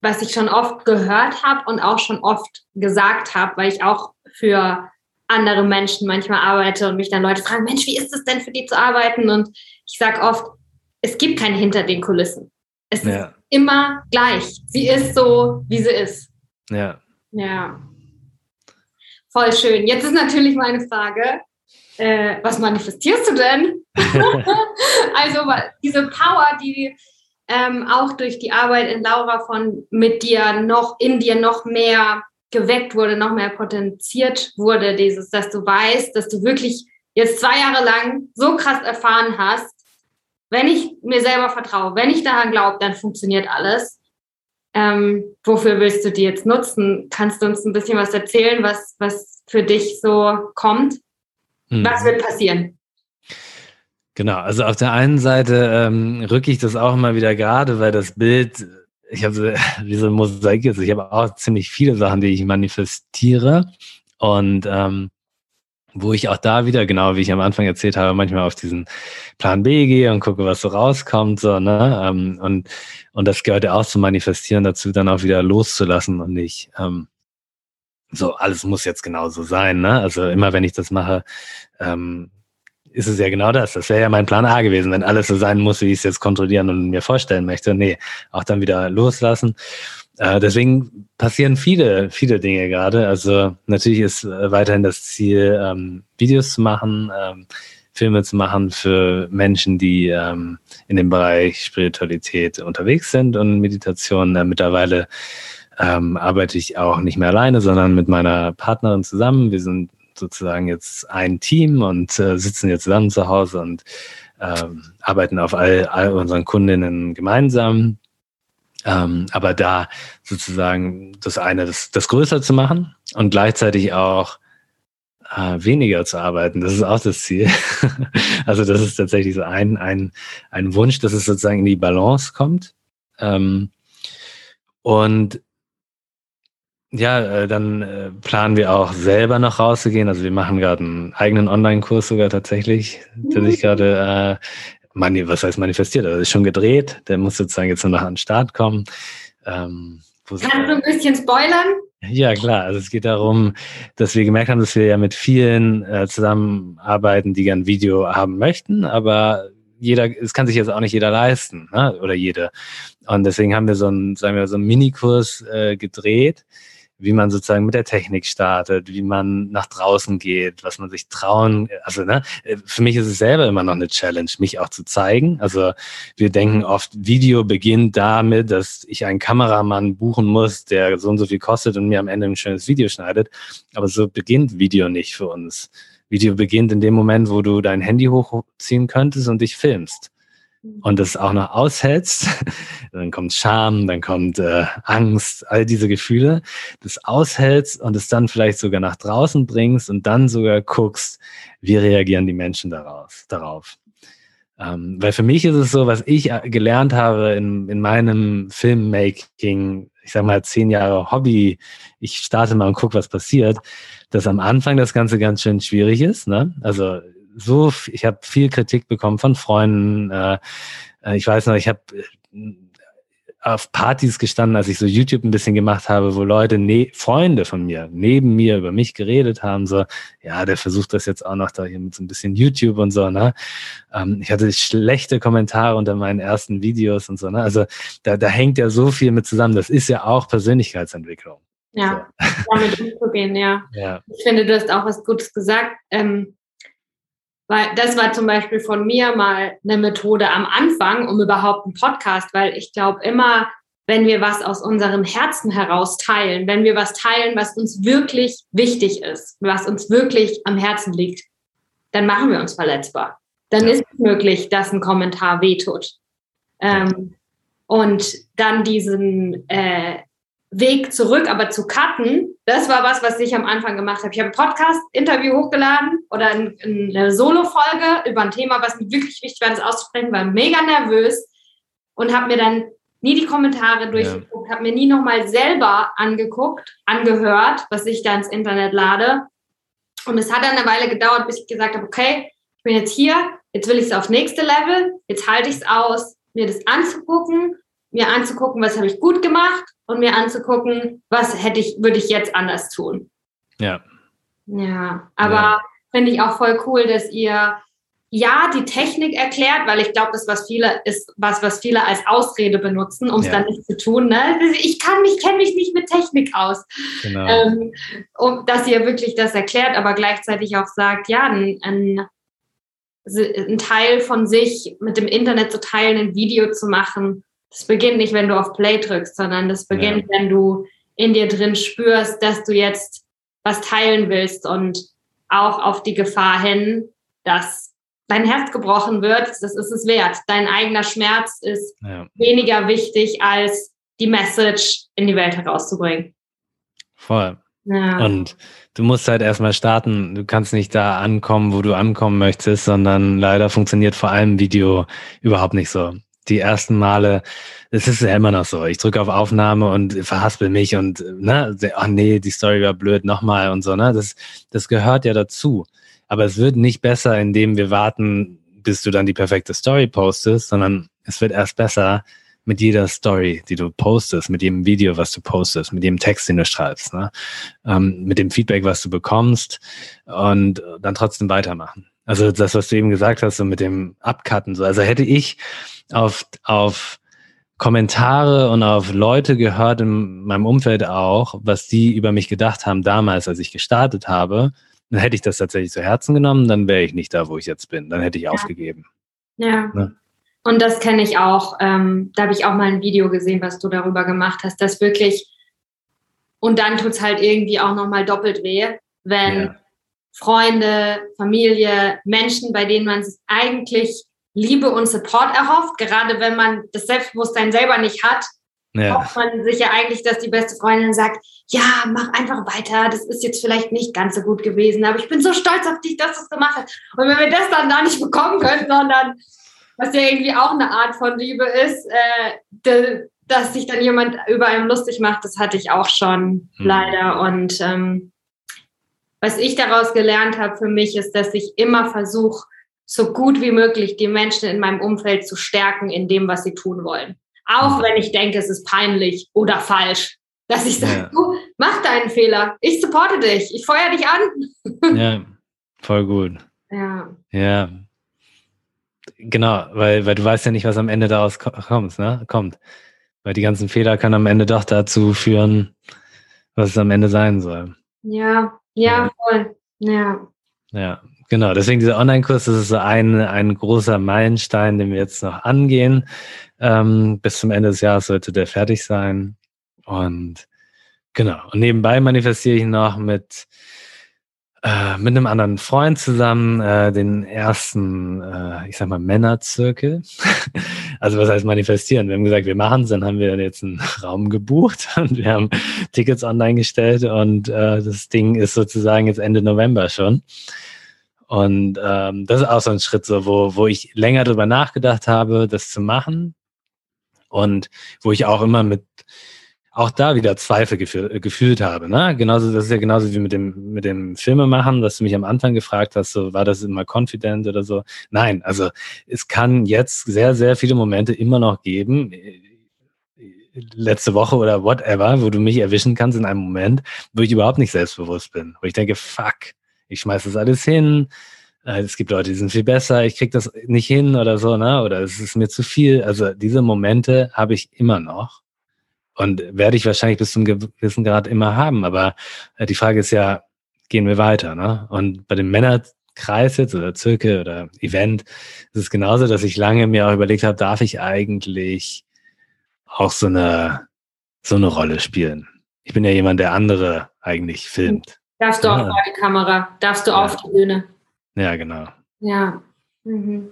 was ich schon oft gehört habe und auch schon oft gesagt habe, weil ich auch für andere Menschen manchmal arbeite und mich dann Leute fragen, Mensch, wie ist es denn für die zu arbeiten? Und ich sage oft, es gibt kein hinter den Kulissen. Es ja. ist immer gleich. Sie ist so, wie sie ist. Ja. Ja. Voll schön. Jetzt ist natürlich meine Frage, äh, was manifestierst du denn? also diese Power, die ähm, auch durch die Arbeit in Laura von mit dir noch in dir noch mehr geweckt wurde, noch mehr potenziert wurde, dieses, dass du weißt, dass du wirklich jetzt zwei Jahre lang so krass erfahren hast, wenn ich mir selber vertraue, wenn ich daran glaube, dann funktioniert alles. Ähm, wofür willst du die jetzt nutzen? Kannst du uns ein bisschen was erzählen, was, was für dich so kommt? Mhm. Was wird passieren? Genau, also auf der einen Seite ähm, rücke ich das auch immer wieder gerade, weil das Bild ich habe wie so ein Mosaik jetzt. Ich habe auch ziemlich viele Sachen, die ich manifestiere. Und ähm, wo ich auch da wieder, genau wie ich am Anfang erzählt habe, manchmal auf diesen Plan B gehe und gucke, was so rauskommt. So, ne? Ähm, und, und das gehört ja auch zum Manifestieren dazu, dann auch wieder loszulassen und nicht ähm, so, alles muss jetzt genauso sein. Ne? Also immer wenn ich das mache, ähm, ist es ja genau das. Das wäre ja mein Plan A gewesen, wenn alles so sein muss, wie ich es jetzt kontrollieren und mir vorstellen möchte. Nee, auch dann wieder loslassen. Äh, deswegen passieren viele, viele Dinge gerade. Also natürlich ist äh, weiterhin das Ziel, ähm, Videos zu machen, ähm, Filme zu machen für Menschen, die ähm, in dem Bereich Spiritualität unterwegs sind und Meditation. Äh, mittlerweile ähm, arbeite ich auch nicht mehr alleine, sondern mit meiner Partnerin zusammen. Wir sind sozusagen jetzt ein Team und äh, sitzen jetzt zusammen zu Hause und ähm, arbeiten auf all, all unseren Kundinnen gemeinsam. Ähm, aber da sozusagen das eine, das, das größer zu machen und gleichzeitig auch äh, weniger zu arbeiten, das ist auch das Ziel. also das ist tatsächlich so ein, ein, ein Wunsch, dass es sozusagen in die Balance kommt. Ähm, und ja, äh, dann äh, planen wir auch selber noch rauszugehen. Also wir machen gerade einen eigenen Online-Kurs sogar tatsächlich, der sich gerade, äh, mani was heißt manifestiert, also ist schon gedreht. Der muss sozusagen jetzt nur noch an den Start kommen. Ähm, Kannst du ein bisschen spoilern? Ja, klar. Also es geht darum, dass wir gemerkt haben, dass wir ja mit vielen äh, zusammenarbeiten, die gern Video haben möchten, aber jeder, es kann sich jetzt auch nicht jeder leisten, ne? oder jede. Und deswegen haben wir so einen, sagen wir, so einen Minikurs äh, gedreht, wie man sozusagen mit der Technik startet, wie man nach draußen geht, was man sich trauen. Also ne, für mich ist es selber immer noch eine Challenge, mich auch zu zeigen. Also wir denken oft, Video beginnt damit, dass ich einen Kameramann buchen muss, der so und so viel kostet und mir am Ende ein schönes Video schneidet. Aber so beginnt Video nicht für uns. Video beginnt in dem Moment, wo du dein Handy hochziehen könntest und dich filmst und das auch noch aushältst, dann kommt Scham, dann kommt äh, Angst, all diese Gefühle, das aushältst und es dann vielleicht sogar nach draußen bringst und dann sogar guckst, wie reagieren die Menschen daraus, darauf. Ähm, weil für mich ist es so, was ich äh, gelernt habe in, in meinem Filmmaking, ich sag mal zehn Jahre Hobby, ich starte mal und guck, was passiert, dass am Anfang das Ganze ganz schön schwierig ist. Ne? Also so, ich habe viel Kritik bekommen von Freunden. Äh, äh ich weiß noch, ich habe äh, auf Partys gestanden, als ich so YouTube ein bisschen gemacht habe, wo Leute, ne Freunde von mir, neben mir über mich geredet haben, so, ja, der versucht das jetzt auch noch da hier mit so ein bisschen YouTube und so, ne? Ähm, ich hatte schlechte Kommentare unter meinen ersten Videos und so, ne? Also da, da hängt ja so viel mit zusammen. Das ist ja auch Persönlichkeitsentwicklung. Ja, so. damit umzugehen, ja. ja. Ich finde, du hast auch was Gutes gesagt. Ähm, weil das war zum Beispiel von mir mal eine Methode am Anfang, um überhaupt einen Podcast, weil ich glaube immer, wenn wir was aus unserem Herzen heraus teilen, wenn wir was teilen, was uns wirklich wichtig ist, was uns wirklich am Herzen liegt, dann machen wir uns verletzbar. Dann ja. ist es möglich, dass ein Kommentar wehtut. Ähm, und dann diesen äh, Weg zurück, aber zu cutten, das war was, was ich am Anfang gemacht habe. Ich habe ein Podcast-Interview hochgeladen oder eine Solo-Folge über ein Thema, was mir wirklich wichtig war, das auszusprechen, war mega nervös und habe mir dann nie die Kommentare durchgeguckt, ja. habe mir nie nochmal selber angeguckt, angehört, was ich da ins Internet lade. Und es hat dann eine Weile gedauert, bis ich gesagt habe, okay, ich bin jetzt hier, jetzt will ich es auf nächste Level, jetzt halte ich es aus, mir das anzugucken mir anzugucken, was habe ich gut gemacht und mir anzugucken, was hätte ich, würde ich jetzt anders tun. Ja. Ja, aber ja. finde ich auch voll cool, dass ihr ja die Technik erklärt, weil ich glaube, das was viele ist, was was viele als Ausrede benutzen, um es ja. dann nicht zu tun. Ne? Ich kann mich, kenne mich nicht mit Technik aus. Genau. Ähm, um, dass ihr wirklich das erklärt, aber gleichzeitig auch sagt, ja, ein, ein, ein Teil von sich mit dem Internet zu teilen, ein Video zu machen, das beginnt nicht, wenn du auf Play drückst, sondern das beginnt, ja. wenn du in dir drin spürst, dass du jetzt was teilen willst und auch auf die Gefahr hin, dass dein Herz gebrochen wird, das ist es wert. Dein eigener Schmerz ist ja. weniger wichtig, als die Message in die Welt herauszubringen. Voll. Ja. Und du musst halt erstmal starten. Du kannst nicht da ankommen, wo du ankommen möchtest, sondern leider funktioniert vor allem Video überhaupt nicht so die ersten Male, es ist ja immer noch so. Ich drücke auf Aufnahme und verhaspel mich und ne, ach nee, die Story war blöd, nochmal und so, ne? Das, das gehört ja dazu. Aber es wird nicht besser, indem wir warten, bis du dann die perfekte Story postest, sondern es wird erst besser mit jeder Story, die du postest, mit jedem Video, was du postest, mit jedem Text, den du schreibst, ne? Ähm, mit dem Feedback, was du bekommst und dann trotzdem weitermachen. Also das, was du eben gesagt hast, so mit dem Abcutten, so. Also hätte ich auf, auf Kommentare und auf Leute gehört in meinem Umfeld auch, was die über mich gedacht haben damals, als ich gestartet habe, dann hätte ich das tatsächlich zu Herzen genommen, dann wäre ich nicht da, wo ich jetzt bin. Dann hätte ich ja. aufgegeben. Ja. Ne? Und das kenne ich auch. Ähm, da habe ich auch mal ein Video gesehen, was du darüber gemacht hast, dass wirklich, und dann tut es halt irgendwie auch nochmal doppelt weh, wenn ja. Freunde, Familie, Menschen, bei denen man es eigentlich Liebe und Support erhofft, gerade wenn man das Selbstbewusstsein selber nicht hat, ja. hofft man sich ja eigentlich, dass die beste Freundin sagt, ja, mach einfach weiter, das ist jetzt vielleicht nicht ganz so gut gewesen, aber ich bin so stolz auf dich, dass du es gemacht hast. Und wenn wir das dann da nicht bekommen können, sondern was ja irgendwie auch eine Art von Liebe ist, äh, dass sich dann jemand über einem lustig macht, das hatte ich auch schon hm. leider. Und ähm, was ich daraus gelernt habe für mich ist, dass ich immer versuche, so gut wie möglich die Menschen in meinem Umfeld zu stärken in dem, was sie tun wollen. Auch wenn ich denke, es ist peinlich oder falsch, dass ich sage, ja. du mach deinen Fehler, ich supporte dich, ich feuer dich an. ja, voll gut. Ja. Ja. Genau, weil, weil du weißt ja nicht, was am Ende daraus kommt, ne? kommt. Weil die ganzen Fehler können am Ende doch dazu führen, was es am Ende sein soll. Ja, ja, voll. Ja. Ja, genau. Deswegen dieser Online-Kurs, das ist so ein, ein großer Meilenstein, den wir jetzt noch angehen. Ähm, bis zum Ende des Jahres sollte der fertig sein. Und genau. Und nebenbei manifestiere ich noch mit äh, mit einem anderen Freund zusammen äh, den ersten, äh, ich sag mal, Männerzirkel. also was heißt manifestieren? Wir haben gesagt, wir machen es, dann haben wir jetzt einen Raum gebucht und wir haben Tickets online gestellt und äh, das Ding ist sozusagen jetzt Ende November schon. Und ähm, das ist auch so ein Schritt, so, wo, wo ich länger drüber nachgedacht habe, das zu machen. Und wo ich auch immer mit auch da wieder Zweifel gefühl, äh, gefühlt habe. Ne? Genauso, das ist ja genauso wie mit dem, mit dem Filmemachen, dass du mich am Anfang gefragt hast, so war das immer confident oder so. Nein, also es kann jetzt sehr, sehr viele Momente immer noch geben, äh, letzte Woche oder whatever, wo du mich erwischen kannst in einem Moment, wo ich überhaupt nicht selbstbewusst bin. Wo ich denke, fuck, ich schmeiß das alles hin, äh, es gibt Leute, die sind viel besser, ich krieg das nicht hin oder so, ne? Oder es ist mir zu viel. Also diese Momente habe ich immer noch. Und werde ich wahrscheinlich bis zum gewissen Grad immer haben. Aber äh, die Frage ist ja, gehen wir weiter? Ne? Und bei dem Männerkreis jetzt oder Zirkel oder Event ist es genauso, dass ich lange mir auch überlegt habe, darf ich eigentlich auch so eine, so eine Rolle spielen? Ich bin ja jemand, der andere eigentlich filmt. Darfst du ja. auch vor die Kamera? Darfst du ja. auf die Bühne? Ja, genau. Ja. Mhm.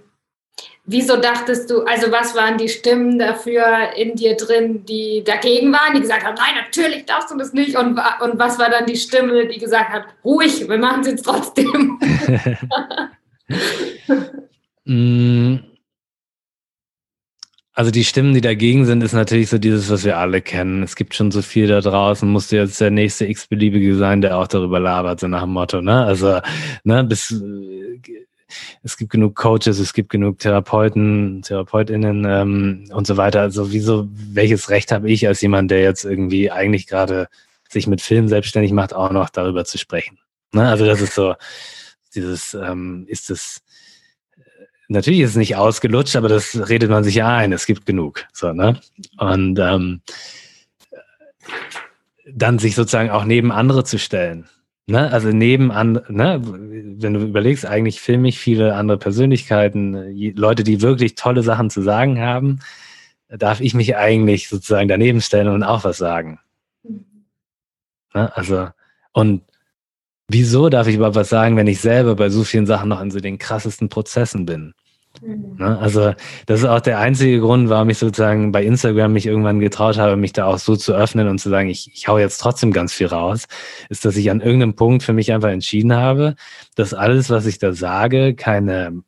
Wieso dachtest du, also was waren die Stimmen dafür in dir drin, die dagegen waren, die gesagt haben, nein, natürlich darfst du das nicht? Und, und was war dann die Stimme, die gesagt hat, ruhig, wir machen es jetzt trotzdem? Mm. also die Stimmen, die dagegen sind, ist natürlich so dieses, was wir alle kennen. Es gibt schon so viel da draußen, musst du jetzt der nächste x-beliebige sein, der auch darüber labert, so nach dem Motto, ne? Also, ne, bis es gibt genug Coaches, es gibt genug Therapeuten, Therapeutinnen ähm, und so weiter. Also wieso, welches Recht habe ich als jemand, der jetzt irgendwie eigentlich gerade sich mit Film selbstständig macht, auch noch darüber zu sprechen? Ne? Also das ist so, dieses, ähm, ist es, natürlich ist es nicht ausgelutscht, aber das redet man sich ja ein, es gibt genug. So, ne? Und ähm, dann sich sozusagen auch neben andere zu stellen. Ne, also nebenan, ne, wenn du überlegst, eigentlich filme ich viele andere Persönlichkeiten, Leute, die wirklich tolle Sachen zu sagen haben, darf ich mich eigentlich sozusagen daneben stellen und auch was sagen. Ne, also, und wieso darf ich überhaupt was sagen, wenn ich selber bei so vielen Sachen noch in so den krassesten Prozessen bin? Mhm. Ne? Also das ist auch der einzige Grund, warum ich sozusagen bei Instagram mich irgendwann getraut habe, mich da auch so zu öffnen und zu sagen, ich, ich hau jetzt trotzdem ganz viel raus, ist, dass ich an irgendeinem Punkt für mich einfach entschieden habe, dass alles, was ich da sage, keine,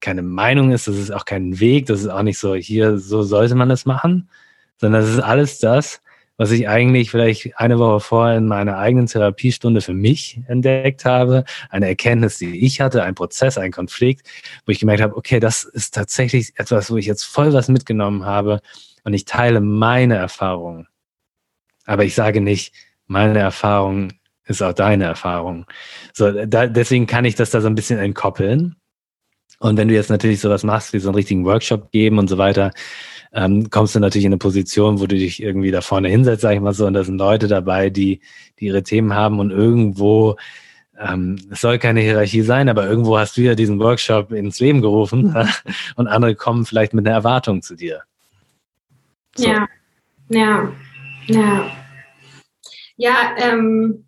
keine Meinung ist, das ist auch kein Weg, das ist auch nicht so, hier, so sollte man es machen, sondern das ist alles das, was ich eigentlich vielleicht eine Woche vorher in meiner eigenen Therapiestunde für mich entdeckt habe, eine Erkenntnis, die ich hatte, ein Prozess, ein Konflikt, wo ich gemerkt habe, okay, das ist tatsächlich etwas, wo ich jetzt voll was mitgenommen habe und ich teile meine Erfahrungen. Aber ich sage nicht, meine Erfahrung ist auch deine Erfahrung. So, da, deswegen kann ich das da so ein bisschen entkoppeln. Und wenn du jetzt natürlich sowas machst, wie so einen richtigen Workshop geben und so weiter, ähm, kommst du natürlich in eine Position, wo du dich irgendwie da vorne hinsetzt, sag ich mal so, und da sind Leute dabei, die, die ihre Themen haben und irgendwo, ähm, es soll keine Hierarchie sein, aber irgendwo hast du ja diesen Workshop ins Leben gerufen und andere kommen vielleicht mit einer Erwartung zu dir. So. Ja, ja, ja. Ja, ähm,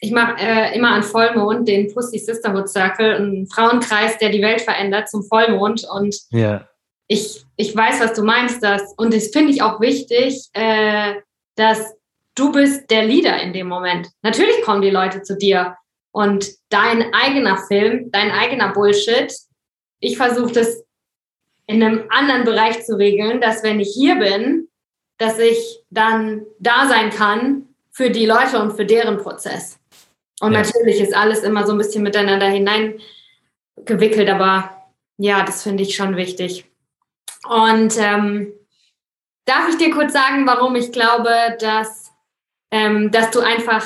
ich mache äh, immer an Vollmond den Pussy Sisterhood Circle, einen Frauenkreis, der die Welt verändert zum Vollmond. Und ja ich, ich weiß, was du meinst, das, und das finde ich auch wichtig, äh, dass du bist der Leader in dem Moment. Natürlich kommen die Leute zu dir und dein eigener Film, dein eigener Bullshit, ich versuche das in einem anderen Bereich zu regeln, dass wenn ich hier bin, dass ich dann da sein kann für die Leute und für deren Prozess. Und ja. natürlich ist alles immer so ein bisschen miteinander hineingewickelt, aber ja, das finde ich schon wichtig. Und ähm, darf ich dir kurz sagen, warum ich glaube, dass, ähm, dass du einfach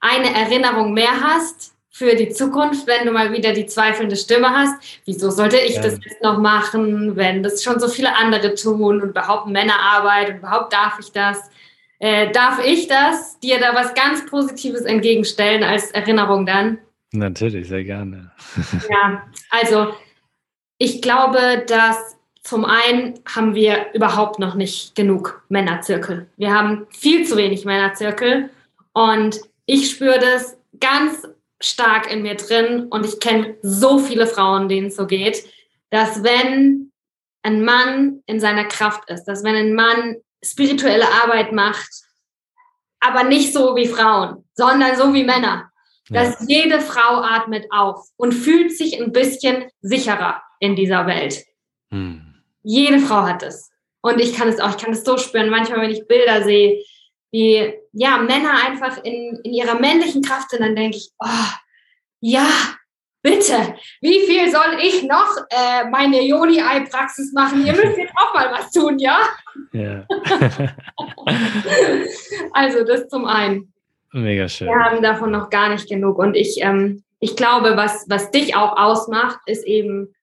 eine Erinnerung mehr hast für die Zukunft, wenn du mal wieder die zweifelnde Stimme hast. Wieso sollte ich ja. das jetzt noch machen, wenn das schon so viele andere tun und behaupten Männerarbeit und überhaupt darf ich das? Äh, darf ich das, dir da was ganz Positives entgegenstellen als Erinnerung dann? Natürlich, sehr gerne. ja, also ich glaube, dass zum einen haben wir überhaupt noch nicht genug Männerzirkel. Wir haben viel zu wenig Männerzirkel und ich spüre das ganz stark in mir drin und ich kenne so viele Frauen, denen es so geht, dass wenn ein Mann in seiner Kraft ist, dass wenn ein Mann spirituelle Arbeit macht, aber nicht so wie Frauen, sondern so wie Männer, ja. dass jede Frau atmet auf und fühlt sich ein bisschen sicherer in dieser Welt. Hm. Jede Frau hat es. Und ich kann es auch, ich kann es so spüren. Manchmal, wenn ich Bilder sehe, wie ja, Männer einfach in, in ihrer männlichen Kraft sind, dann denke ich, oh, ja, bitte, wie viel soll ich noch äh, meine Joni-Ei-Praxis machen? Ihr müsst jetzt auch mal was tun, ja? Ja. also das zum einen. Mega schön. Wir haben davon noch gar nicht genug. Und ich, ähm, ich glaube, was, was dich auch ausmacht, ist eben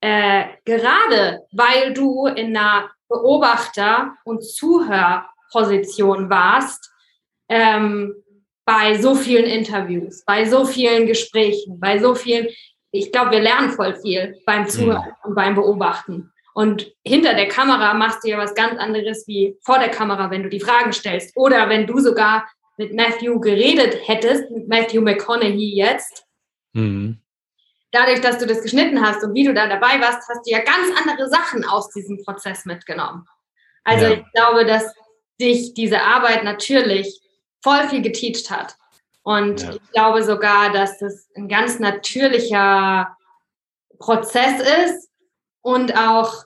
äh, gerade, weil du in einer Beobachter- und Zuhörposition warst, ähm, bei so vielen Interviews, bei so vielen Gesprächen, bei so vielen, ich glaube, wir lernen voll viel beim Zuhören mhm. und beim Beobachten. Und hinter der Kamera machst du ja was ganz anderes wie vor der Kamera, wenn du die Fragen stellst. Oder wenn du sogar mit Matthew geredet hättest, mit Matthew McConaughey jetzt. Mhm. Dadurch, dass du das geschnitten hast und wie du da dabei warst, hast du ja ganz andere Sachen aus diesem Prozess mitgenommen. Also ja. ich glaube, dass dich diese Arbeit natürlich voll viel geteacht hat. Und ja. ich glaube sogar, dass das ein ganz natürlicher Prozess ist und auch,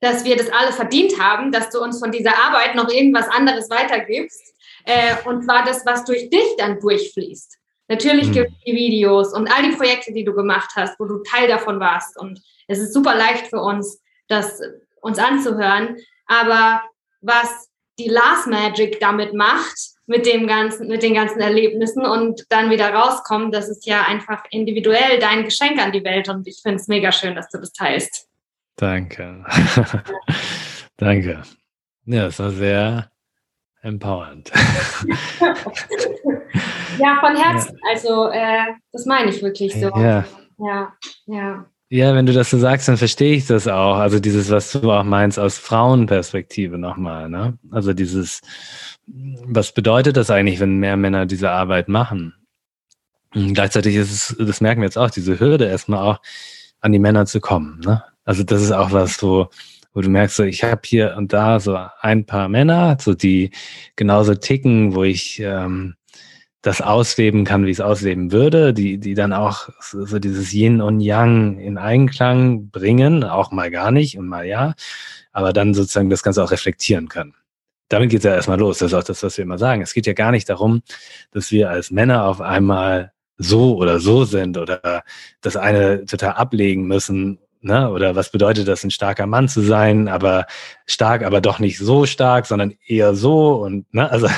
dass wir das alle verdient haben, dass du uns von dieser Arbeit noch irgendwas anderes weitergibst. Äh, und zwar das, was durch dich dann durchfließt. Natürlich mhm. gibt es die Videos und all die Projekte, die du gemacht hast, wo du Teil davon warst. Und es ist super leicht für uns, das uns anzuhören. Aber was die Last Magic damit macht, mit dem ganzen, mit den ganzen Erlebnissen und dann wieder rauskommen, das ist ja einfach individuell dein Geschenk an die Welt und ich finde es mega schön, dass du das teilst. Danke. Danke. Ja, es war sehr empowernd. ja, von Herzen. Ja. Also, äh, das meine ich wirklich so. Ja. Ja, ja. Ja, wenn du das so sagst, dann verstehe ich das auch. Also dieses, was du auch meinst, aus Frauenperspektive nochmal. Ne? Also dieses, was bedeutet das eigentlich, wenn mehr Männer diese Arbeit machen? Und gleichzeitig ist es, das merken wir jetzt auch, diese Hürde erstmal auch an die Männer zu kommen. Ne? Also das ist auch was, wo, wo du merkst, so ich habe hier und da so ein paar Männer, so die genauso ticken, wo ich ähm, das ausleben kann, wie es ausleben würde, die, die dann auch so dieses Yin und Yang in Einklang bringen, auch mal gar nicht und mal ja, aber dann sozusagen das Ganze auch reflektieren können. Damit geht es ja erstmal los. Das ist auch das, was wir immer sagen. Es geht ja gar nicht darum, dass wir als Männer auf einmal so oder so sind oder das eine total ablegen müssen Ne? Oder was bedeutet das, ein starker Mann zu sein, aber stark, aber doch nicht so stark, sondern eher so. Und ne? also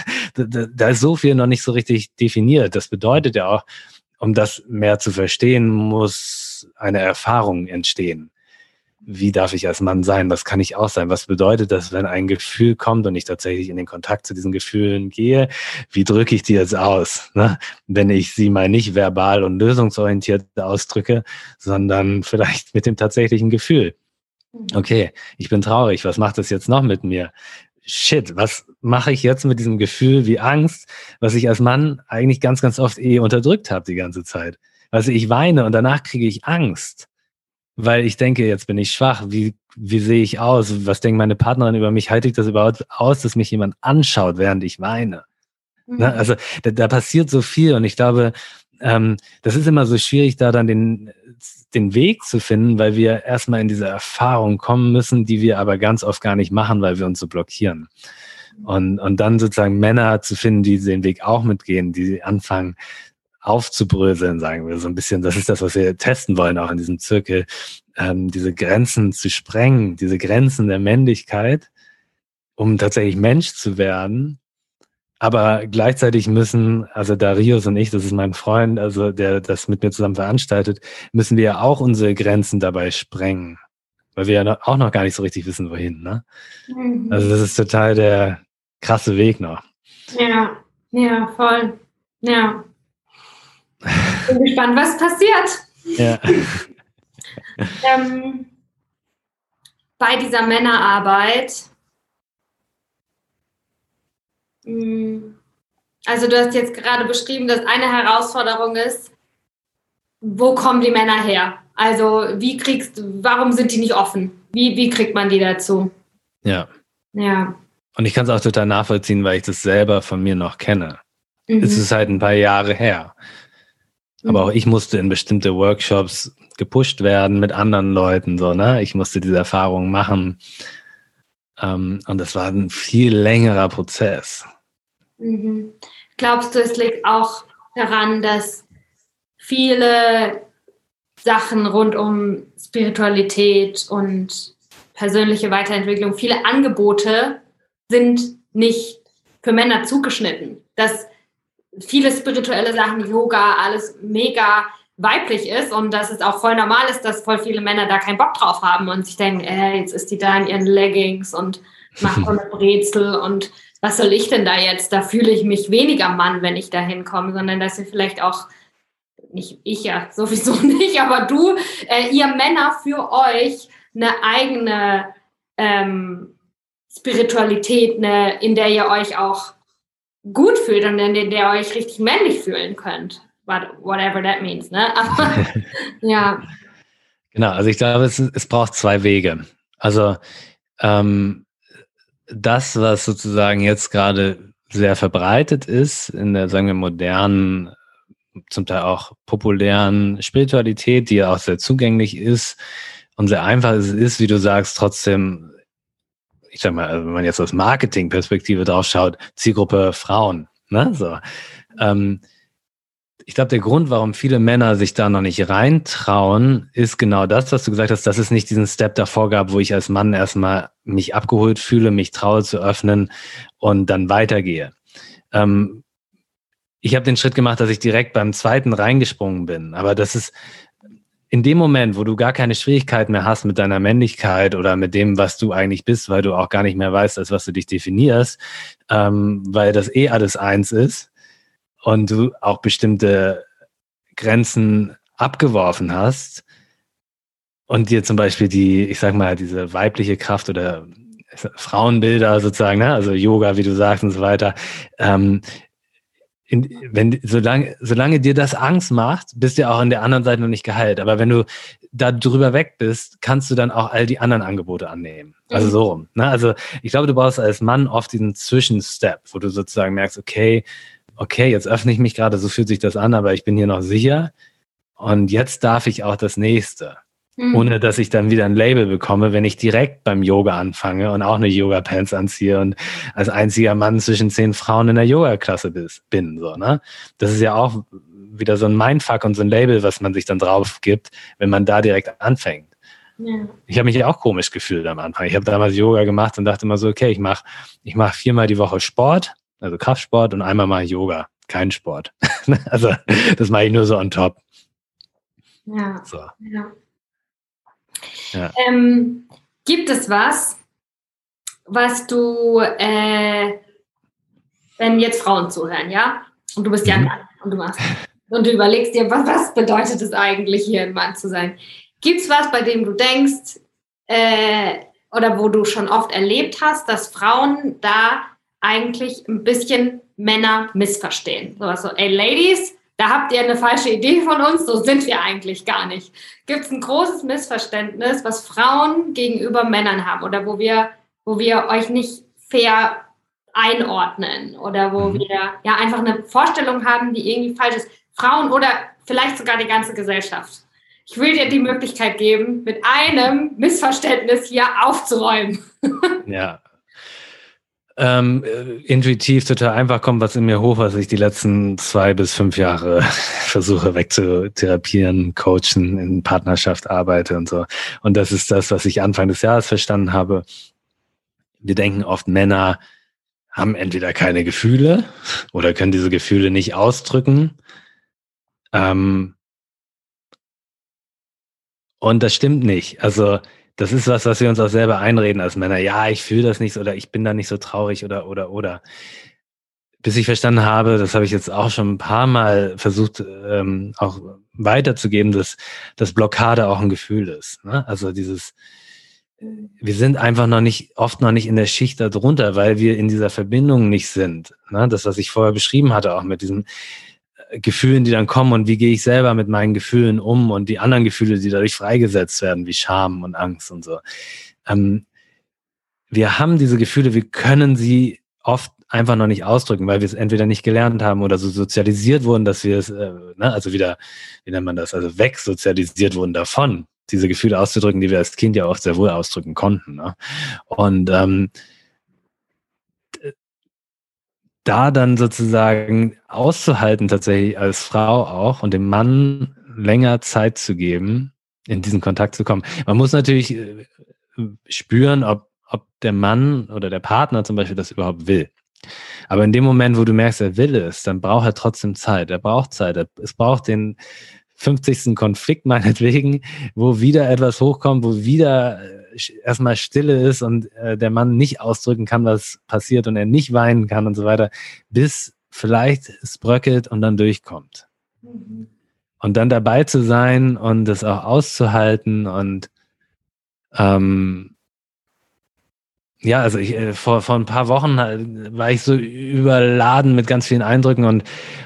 da, da ist so viel noch nicht so richtig definiert. Das bedeutet ja auch, um das mehr zu verstehen, muss eine Erfahrung entstehen wie darf ich als Mann sein? Was kann ich auch sein? Was bedeutet das, wenn ein Gefühl kommt und ich tatsächlich in den Kontakt zu diesen Gefühlen gehe? Wie drücke ich die jetzt aus? Ne? Wenn ich sie mal nicht verbal und lösungsorientiert ausdrücke, sondern vielleicht mit dem tatsächlichen Gefühl. Mhm. Okay, ich bin traurig. Was macht das jetzt noch mit mir? Shit, was mache ich jetzt mit diesem Gefühl wie Angst, was ich als Mann eigentlich ganz, ganz oft eh unterdrückt habe die ganze Zeit? Also ich weine und danach kriege ich Angst weil ich denke, jetzt bin ich schwach. Wie, wie sehe ich aus? Was denkt meine Partnerin über mich? Halte ich das überhaupt aus, dass mich jemand anschaut, während ich weine? Ne? Mhm. Ne? Also da, da, passiert so viel und ich glaube, ähm, das ist immer so schwierig, da dann den, den Weg zu finden, weil wir erstmal in diese Erfahrung kommen müssen, die wir aber ganz oft gar nicht machen, weil wir uns so blockieren. Und, und dann sozusagen Männer zu finden, die den Weg auch mitgehen, die anfangen, aufzubröseln, sagen wir so ein bisschen. Das ist das, was wir testen wollen, auch in diesem Zirkel, ähm, diese Grenzen zu sprengen, diese Grenzen der Männlichkeit, um tatsächlich Mensch zu werden. Aber gleichzeitig müssen, also Darius und ich, das ist mein Freund, also der das mit mir zusammen veranstaltet, müssen wir ja auch unsere Grenzen dabei sprengen. Weil wir ja auch noch gar nicht so richtig wissen, wohin. Ne? Mhm. Also das ist total der krasse Weg noch. Ja, ja, voll. Ja. Bin gespannt, was passiert. Ja. ähm, bei dieser Männerarbeit. Hm, also du hast jetzt gerade beschrieben, dass eine Herausforderung ist, wo kommen die Männer her? Also wie kriegst du, warum sind die nicht offen? Wie, wie kriegt man die dazu? Ja. Ja. Und ich kann es auch total nachvollziehen, weil ich das selber von mir noch kenne. Mhm. Es ist halt ein paar Jahre her. Aber mhm. auch ich musste in bestimmte Workshops gepusht werden mit anderen Leuten, so, ne? Ich musste diese Erfahrungen machen. Ähm, und das war ein viel längerer Prozess. Mhm. Glaubst du, es liegt auch daran, dass viele Sachen rund um Spiritualität und persönliche Weiterentwicklung, viele Angebote sind nicht für Männer zugeschnitten. Dass viele spirituelle Sachen, Yoga, alles mega weiblich ist und dass es auch voll normal ist, dass voll viele Männer da keinen Bock drauf haben und sich denken, äh, jetzt ist die da in ihren Leggings und macht so eine Brezel und was soll ich denn da jetzt? Da fühle ich mich weniger Mann, wenn ich da hinkomme, sondern dass wir vielleicht auch, nicht ich ja sowieso nicht, aber du, äh, ihr Männer für euch eine eigene ähm, Spiritualität, eine, in der ihr euch auch gut fühlt und in der ihr euch richtig männlich fühlen könnt. whatever that means, ne? Aber, ja. Genau, also ich glaube, es, es braucht zwei Wege. Also ähm, das, was sozusagen jetzt gerade sehr verbreitet ist in der, sagen wir, modernen, zum Teil auch populären Spiritualität, die ja auch sehr zugänglich ist und sehr einfach ist, ist, wie du sagst, trotzdem ich sag mal, wenn man jetzt aus Marketing-Perspektive drauf schaut, Zielgruppe Frauen. Ne? So. Ähm, ich glaube, der Grund, warum viele Männer sich da noch nicht reintrauen, ist genau das, was du gesagt hast, dass es nicht diesen Step davor gab, wo ich als Mann erstmal mich abgeholt fühle, mich traue zu öffnen und dann weitergehe. Ähm, ich habe den Schritt gemacht, dass ich direkt beim zweiten reingesprungen bin. Aber das ist, in dem Moment, wo du gar keine Schwierigkeit mehr hast mit deiner Männlichkeit oder mit dem, was du eigentlich bist, weil du auch gar nicht mehr weißt, als was du dich definierst, ähm, weil das eh alles eins ist und du auch bestimmte Grenzen abgeworfen hast und dir zum Beispiel die, ich sag mal, diese weibliche Kraft oder Frauenbilder sozusagen, ne? also Yoga, wie du sagst und so weiter, ähm, in, wenn, solange, solange dir das Angst macht, bist du auch an der anderen Seite noch nicht geheilt. Aber wenn du da drüber weg bist, kannst du dann auch all die anderen Angebote annehmen. Also mhm. so rum. Ne? Also ich glaube, du brauchst als Mann oft diesen Zwischenstep, wo du sozusagen merkst, okay, okay, jetzt öffne ich mich gerade, so fühlt sich das an, aber ich bin hier noch sicher. Und jetzt darf ich auch das nächste mhm. ohne dass ich dann wieder ein Label bekomme, wenn ich direkt beim Yoga anfange und auch eine Yoga-Pants anziehe und als einziger Mann zwischen zehn Frauen in der Yoga-Klasse bin. So, ne? Das ist ja auch wieder so ein Mindfuck und so ein Label, was man sich dann drauf gibt, wenn man da direkt anfängt. Ja. Ich habe mich ja auch komisch gefühlt am Anfang. Ich habe damals Yoga gemacht und dachte immer so, okay, ich mache ich mach viermal die Woche Sport, also Kraftsport und einmal mal Yoga, kein Sport. also das mache ich nur so on top. Ja. So. ja. Ja. Ähm, gibt es was, was du, äh, wenn jetzt Frauen zuhören, ja, und du bist ja ein mhm. Mann und du machst und du überlegst dir, was, was bedeutet es eigentlich, hier ein Mann zu sein? Gibt es was, bei dem du denkst, äh, oder wo du schon oft erlebt hast, dass Frauen da eigentlich ein bisschen Männer missverstehen? Sowas so, ey Ladies, da habt ihr eine falsche Idee von uns, so sind wir eigentlich gar nicht. Gibt es ein großes Missverständnis, was Frauen gegenüber Männern haben oder wo wir, wo wir euch nicht fair einordnen oder wo mhm. wir ja einfach eine Vorstellung haben, die irgendwie falsch ist. Frauen oder vielleicht sogar die ganze Gesellschaft. Ich will dir die Möglichkeit geben, mit einem Missverständnis hier aufzuräumen. Ja, ähm, äh, intuitiv total einfach kommt was in mir hoch, was ich die letzten zwei bis fünf Jahre versuche wegzutherapieren, coachen, in Partnerschaft arbeite und so. Und das ist das, was ich Anfang des Jahres verstanden habe. Wir denken oft, Männer haben entweder keine Gefühle oder können diese Gefühle nicht ausdrücken. Ähm, und das stimmt nicht. Also das ist was, was wir uns auch selber einreden als Männer. Ja, ich fühle das nicht oder ich bin da nicht so traurig oder oder oder. bis ich verstanden habe, das habe ich jetzt auch schon ein paar Mal versucht, ähm, auch weiterzugeben, dass, dass Blockade auch ein Gefühl ist. Ne? Also dieses, wir sind einfach noch nicht, oft noch nicht in der Schicht darunter, weil wir in dieser Verbindung nicht sind. Ne? Das, was ich vorher beschrieben hatte, auch mit diesen äh, Gefühlen, die dann kommen und wie gehe ich selber mit meinen Gefühlen um und die anderen Gefühle, die dadurch freigesetzt werden, wie Scham und Angst und so. Ähm, wir haben diese Gefühle, wir können sie oft einfach noch nicht ausdrücken, weil wir es entweder nicht gelernt haben oder so sozialisiert wurden, dass wir es, äh, ne, also wieder, wie nennt man das, also wegsozialisiert wurden davon, diese Gefühle auszudrücken, die wir als Kind ja auch sehr wohl ausdrücken konnten. Ne? Und ähm, da dann sozusagen auszuhalten, tatsächlich als Frau auch und dem Mann länger Zeit zu geben, in diesen Kontakt zu kommen. Man muss natürlich äh, spüren, ob, ob der Mann oder der Partner zum Beispiel das überhaupt will. Aber in dem Moment, wo du merkst, er will es, dann braucht er trotzdem Zeit. Er braucht Zeit. Es braucht den 50. Konflikt meinetwegen, wo wieder etwas hochkommt, wo wieder äh, erstmal Stille ist und äh, der Mann nicht ausdrücken kann, was passiert und er nicht weinen kann und so weiter, bis vielleicht es bröckelt und dann durchkommt. Mhm. Und dann dabei zu sein und das auch auszuhalten und ähm, ja, also ich, äh, vor, vor ein paar Wochen äh, war ich so überladen mit ganz vielen Eindrücken und,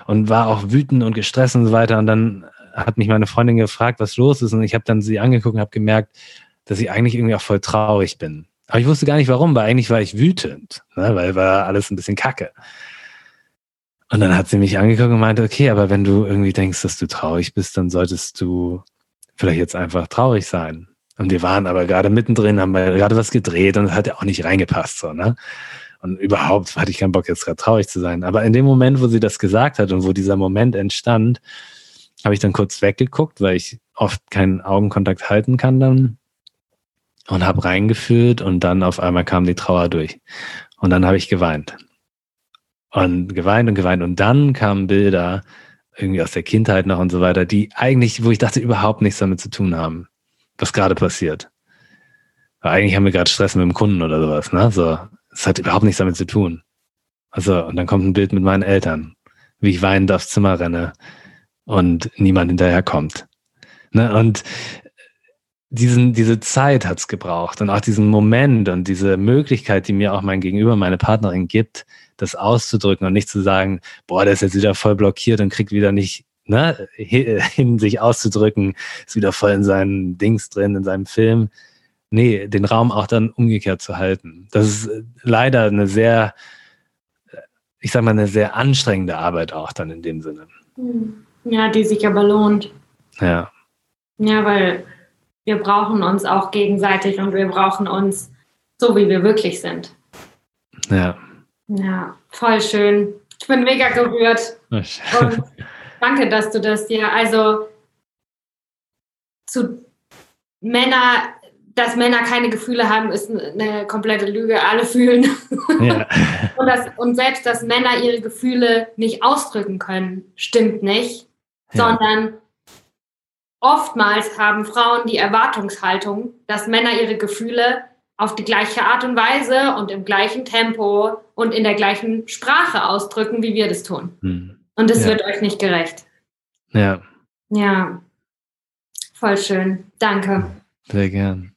und war auch wütend und gestresst und so weiter. Und dann hat mich meine Freundin gefragt, was los ist. Und ich habe dann sie angeguckt und habe gemerkt, dass ich eigentlich irgendwie auch voll traurig bin. Aber ich wusste gar nicht warum, weil eigentlich war ich wütend, ne? weil war alles ein bisschen kacke. Und dann hat sie mich angeguckt und meinte, okay, aber wenn du irgendwie denkst, dass du traurig bist, dann solltest du vielleicht jetzt einfach traurig sein. Und wir waren aber gerade mittendrin, haben gerade was gedreht und es hat ja auch nicht reingepasst, so, ne? Und überhaupt hatte ich keinen Bock, jetzt gerade traurig zu sein. Aber in dem Moment, wo sie das gesagt hat und wo dieser Moment entstand, habe ich dann kurz weggeguckt, weil ich oft keinen Augenkontakt halten kann dann und habe reingefühlt und dann auf einmal kam die Trauer durch. Und dann habe ich geweint. Und geweint und geweint. Und dann kamen Bilder irgendwie aus der Kindheit noch und so weiter, die eigentlich, wo ich dachte, überhaupt nichts damit zu tun haben was gerade passiert. Weil eigentlich haben wir gerade Stress mit dem Kunden oder sowas, ne? So, es hat überhaupt nichts damit zu tun. Also, und dann kommt ein Bild mit meinen Eltern, wie ich weinend aufs Zimmer renne und niemand hinterherkommt. Ne? Und diesen, diese Zeit hat's gebraucht und auch diesen Moment und diese Möglichkeit, die mir auch mein Gegenüber, meine Partnerin gibt, das auszudrücken und nicht zu sagen, boah, der ist jetzt wieder voll blockiert und kriegt wieder nicht ne, hin sich auszudrücken, ist wieder voll in seinen Dings drin, in seinem Film. Nee, den Raum auch dann umgekehrt zu halten. Das ist äh, leider eine sehr, ich sag mal, eine sehr anstrengende Arbeit auch dann in dem Sinne. Hm. Ja, die sich aber lohnt. Ja. Ja, weil wir brauchen uns auch gegenseitig und wir brauchen uns so, wie wir wirklich sind. Ja. Ja, voll schön. Ich bin mega gerührt. Und Danke, dass du das dir, also zu Männer, dass Männer keine Gefühle haben, ist eine komplette Lüge. Alle fühlen. Ja. und, das, und, selbst, dass Männer ihre Gefühle nicht ausdrücken können, stimmt nicht, ja. sondern oftmals haben Frauen die Erwartungshaltung, dass Männer ihre Gefühle auf die gleiche Art und Weise und im gleichen Tempo und in der gleichen Sprache ausdrücken, wie wir das tun. Hm. Und es ja. wird euch nicht gerecht. Ja. Ja. Voll schön. Danke. Sehr gern.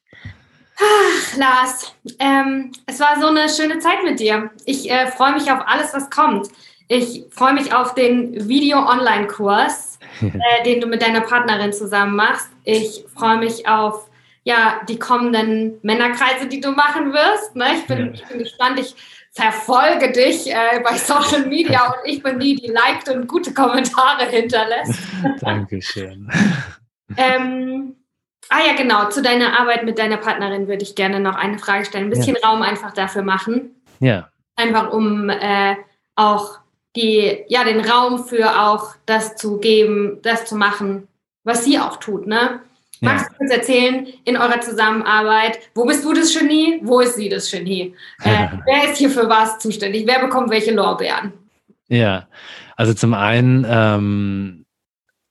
Ach, Lars, ähm, es war so eine schöne Zeit mit dir. Ich äh, freue mich auf alles, was kommt. Ich freue mich auf den Video-Online-Kurs, äh, den du mit deiner Partnerin zusammen machst. Ich freue mich auf ja, die kommenden Männerkreise, die du machen wirst. Ne? Ich, bin, ich bin gespannt. Ich verfolge dich äh, bei Social Media und ich bin die, die liked und gute Kommentare hinterlässt. Dankeschön. ähm, ah ja, genau. Zu deiner Arbeit mit deiner Partnerin würde ich gerne noch eine Frage stellen. Ein bisschen ja. Raum einfach dafür machen. Ja. Einfach um äh, auch die, ja, den Raum für auch das zu geben, das zu machen, was sie auch tut, ne? Magst du uns erzählen in eurer Zusammenarbeit, wo bist du das Genie, wo ist sie das Genie? Äh, wer ist hier für was zuständig? Wer bekommt welche Lorbeeren? Ja, also zum einen ähm,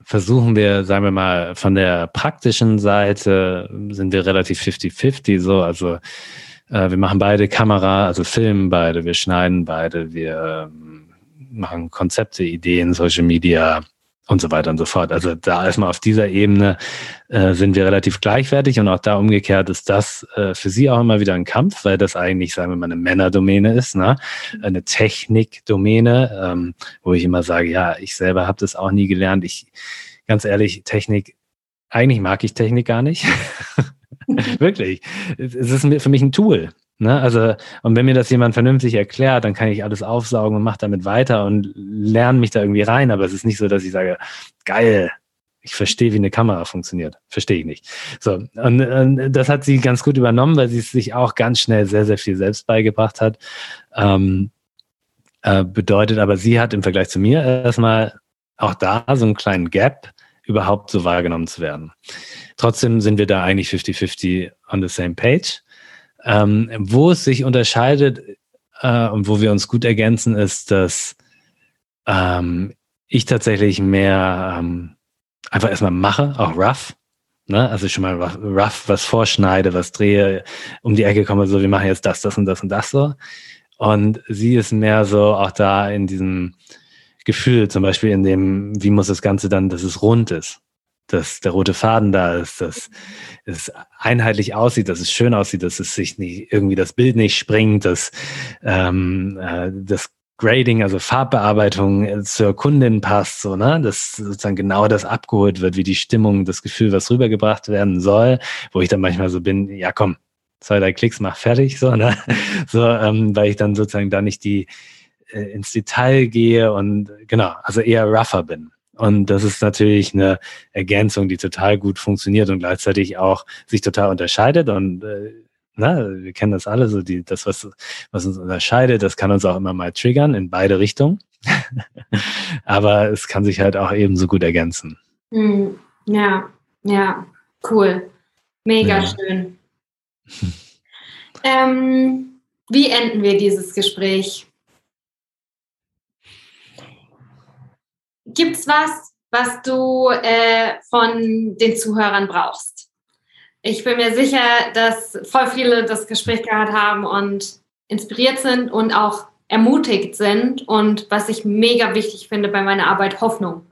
versuchen wir, sagen wir mal, von der praktischen Seite sind wir relativ 50-50 so, also äh, wir machen beide Kamera, also filmen beide, wir schneiden beide, wir ähm, machen Konzepte, Ideen, Social Media, und so weiter und so fort. Also da erstmal auf dieser Ebene äh, sind wir relativ gleichwertig und auch da umgekehrt ist das äh, für sie auch immer wieder ein Kampf, weil das eigentlich, sagen wir mal, eine Männerdomäne ist, ne? eine Technikdomäne, ähm, wo ich immer sage, ja, ich selber habe das auch nie gelernt. Ich, ganz ehrlich, Technik, eigentlich mag ich Technik gar nicht. Wirklich. Es ist für mich ein Tool. Ne? Also, und wenn mir das jemand vernünftig erklärt, dann kann ich alles aufsaugen und mache damit weiter und lerne mich da irgendwie rein. Aber es ist nicht so, dass ich sage, geil, ich verstehe, wie eine Kamera funktioniert. Verstehe ich nicht. So, und, und, das hat sie ganz gut übernommen, weil sie es sich auch ganz schnell sehr, sehr viel selbst beigebracht hat. Ähm, äh, bedeutet aber, sie hat im Vergleich zu mir erstmal auch da so einen kleinen Gap, überhaupt so wahrgenommen zu werden. Trotzdem sind wir da eigentlich 50-50 on the same page. Ähm, wo es sich unterscheidet äh, und wo wir uns gut ergänzen, ist, dass ähm, ich tatsächlich mehr ähm, einfach erstmal mache, auch rough. Ne? Also schon mal rough was vorschneide, was drehe, um die Ecke komme, so wir machen jetzt das, das und das und das so. Und sie ist mehr so auch da in diesem Gefühl, zum Beispiel in dem, wie muss das Ganze dann, dass es rund ist dass der rote Faden da ist, dass es einheitlich aussieht, dass es schön aussieht, dass es sich nicht irgendwie das Bild nicht springt, dass ähm, äh, das Grading, also Farbbearbeitung äh, zur Kundin passt, so, ne? Dass sozusagen genau das abgeholt wird, wie die Stimmung, das Gefühl, was rübergebracht werden soll, wo ich dann manchmal so bin, ja komm, zwei, drei Klicks, mach fertig, so, ne? So, ähm, weil ich dann sozusagen da nicht die äh, ins Detail gehe und genau, also eher rougher bin. Und das ist natürlich eine Ergänzung, die total gut funktioniert und gleichzeitig auch sich total unterscheidet. Und äh, na, wir kennen das alle, so die, das, was, was uns unterscheidet, das kann uns auch immer mal triggern in beide Richtungen. Aber es kann sich halt auch ebenso gut ergänzen. Hm, ja, ja, cool. Mega ja. schön. ähm, wie enden wir dieses Gespräch? Gibt es was, was du äh, von den Zuhörern brauchst? Ich bin mir sicher, dass voll viele das Gespräch gehört haben und inspiriert sind und auch ermutigt sind. Und was ich mega wichtig finde bei meiner Arbeit, Hoffnung.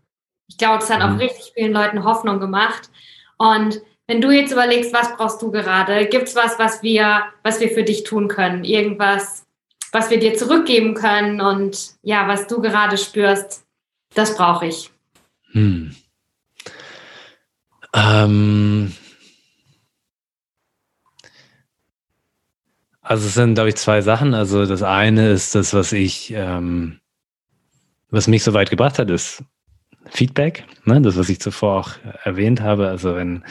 Ich glaube, das hat auch mhm. richtig vielen Leuten Hoffnung gemacht. Und wenn du jetzt überlegst, was brauchst du gerade? Gibt es was, was wir, was wir für dich tun können? Irgendwas, was wir dir zurückgeben können und ja, was du gerade spürst, das brauche ich. Hm. Ähm, also es sind, glaube ich, zwei Sachen. Also das eine ist das, was ich, ähm, was mich so weit gebracht hat, ist Feedback. Ne? Das, was ich zuvor auch erwähnt habe. Also wenn,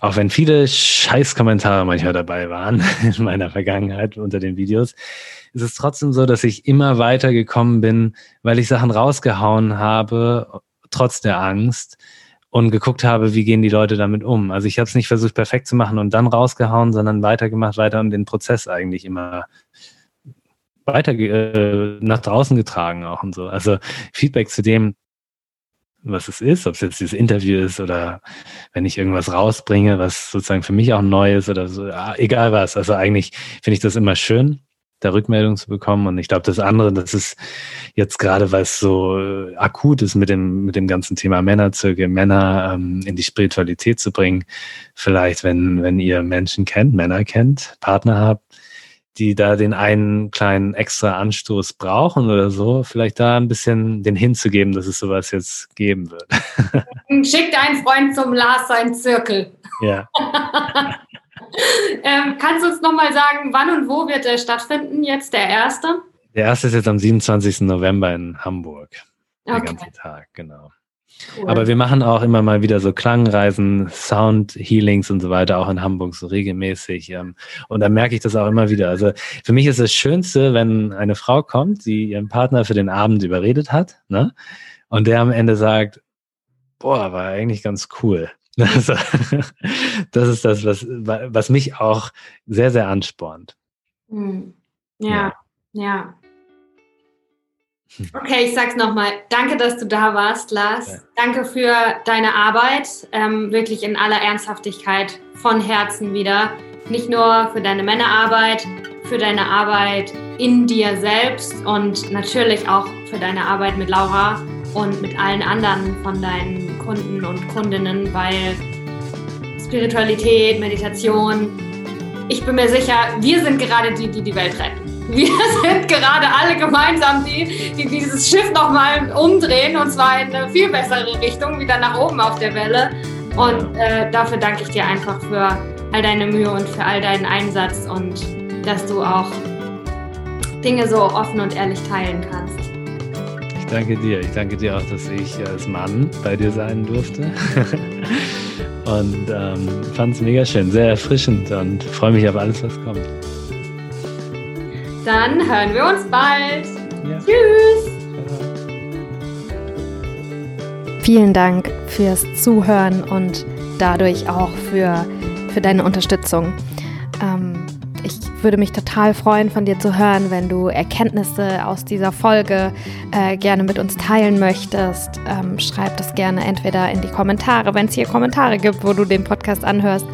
auch wenn viele Scheißkommentare manchmal dabei waren in meiner Vergangenheit unter den Videos, ist es trotzdem so, dass ich immer weiter gekommen bin, weil ich Sachen rausgehauen habe, trotz der Angst und geguckt habe, wie gehen die Leute damit um. Also ich habe es nicht versucht, perfekt zu machen und dann rausgehauen, sondern weitergemacht, weiter und den Prozess eigentlich immer weiter äh, nach draußen getragen auch und so. Also Feedback zu dem, was es ist, ob es jetzt dieses Interview ist oder wenn ich irgendwas rausbringe, was sozusagen für mich auch neu ist oder so, ja, egal was. Also eigentlich finde ich das immer schön da Rückmeldung zu bekommen. Und ich glaube, das andere, das ist jetzt gerade, weil es so äh, akut ist mit dem, mit dem ganzen Thema Männerzirkel, Männer ähm, in die Spiritualität zu bringen. Vielleicht, wenn, wenn ihr Menschen kennt, Männer kennt, Partner habt, die da den einen kleinen extra Anstoß brauchen oder so, vielleicht da ein bisschen den hinzugeben, dass es sowas jetzt geben wird. Schick deinen Freund zum Lars seinen Zirkel. Ja. ähm, kannst du uns nochmal sagen, wann und wo wird er stattfinden, jetzt der erste? Der erste ist jetzt am 27. November in Hamburg. Okay. Den ganzen Tag, genau. Cool. Aber wir machen auch immer mal wieder so Klangreisen, Sound Healings und so weiter, auch in Hamburg so regelmäßig. Ähm, und da merke ich das auch immer wieder. Also für mich ist das Schönste, wenn eine Frau kommt, die ihren Partner für den Abend überredet hat, ne? Und der am Ende sagt, boah, war eigentlich ganz cool. Das, das ist das, was, was mich auch sehr, sehr anspornt. Hm. Ja, ja. ja. Okay, ich sag's nochmal. Danke, dass du da warst, Lars. Ja. Danke für deine Arbeit. Ähm, wirklich in aller Ernsthaftigkeit, von Herzen wieder. Nicht nur für deine Männerarbeit, für deine Arbeit in dir selbst und natürlich auch für deine Arbeit mit Laura und mit allen anderen von deinen Kunden und Kundinnen, weil Spiritualität, Meditation, ich bin mir sicher, wir sind gerade die, die die Welt retten. Wir sind gerade alle gemeinsam die, die dieses Schiff nochmal umdrehen und zwar in eine viel bessere Richtung, wieder nach oben auf der Welle. Und äh, dafür danke ich dir einfach für all deine Mühe und für all deinen Einsatz und dass du auch Dinge so offen und ehrlich teilen kannst. Ich danke dir. Ich danke dir auch, dass ich als Mann bei dir sein durfte. und ähm, fand es mega schön, sehr erfrischend und freue mich auf alles, was kommt. Dann hören wir uns bald. Ja. Tschüss. Vielen Dank fürs Zuhören und dadurch auch für, für deine Unterstützung. Ähm, ich würde mich total freuen, von dir zu hören, wenn du Erkenntnisse aus dieser Folge äh, gerne mit uns teilen möchtest. Ähm, schreib das gerne entweder in die Kommentare, wenn es hier Kommentare gibt, wo du den Podcast anhörst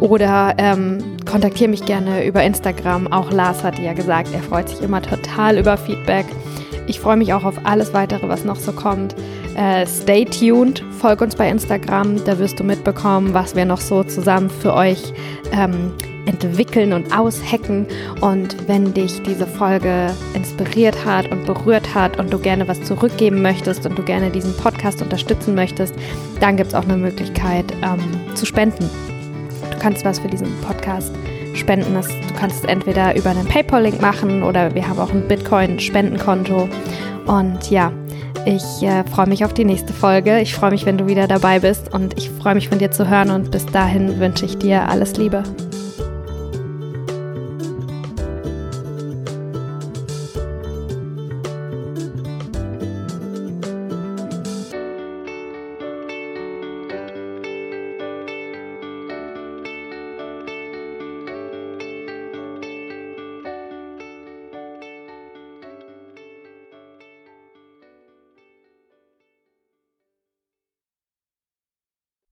oder ähm, kontaktiere mich gerne über Instagram. Auch Lars hat ja gesagt, er freut sich immer total über Feedback. Ich freue mich auch auf alles weitere, was noch so kommt. Äh, stay tuned, folg uns bei Instagram, da wirst du mitbekommen, was wir noch so zusammen für euch ähm, entwickeln und aushacken. Und wenn dich diese Folge inspiriert hat und berührt hat und du gerne was zurückgeben möchtest und du gerne diesen Podcast unterstützen möchtest, dann gibt es auch eine Möglichkeit ähm, zu spenden kannst was für diesen Podcast spenden. du kannst es entweder über einen PayPal-Link machen oder wir haben auch ein Bitcoin-Spendenkonto. Und ja, ich äh, freue mich auf die nächste Folge. Ich freue mich, wenn du wieder dabei bist und ich freue mich von dir zu hören und bis dahin wünsche ich dir alles Liebe.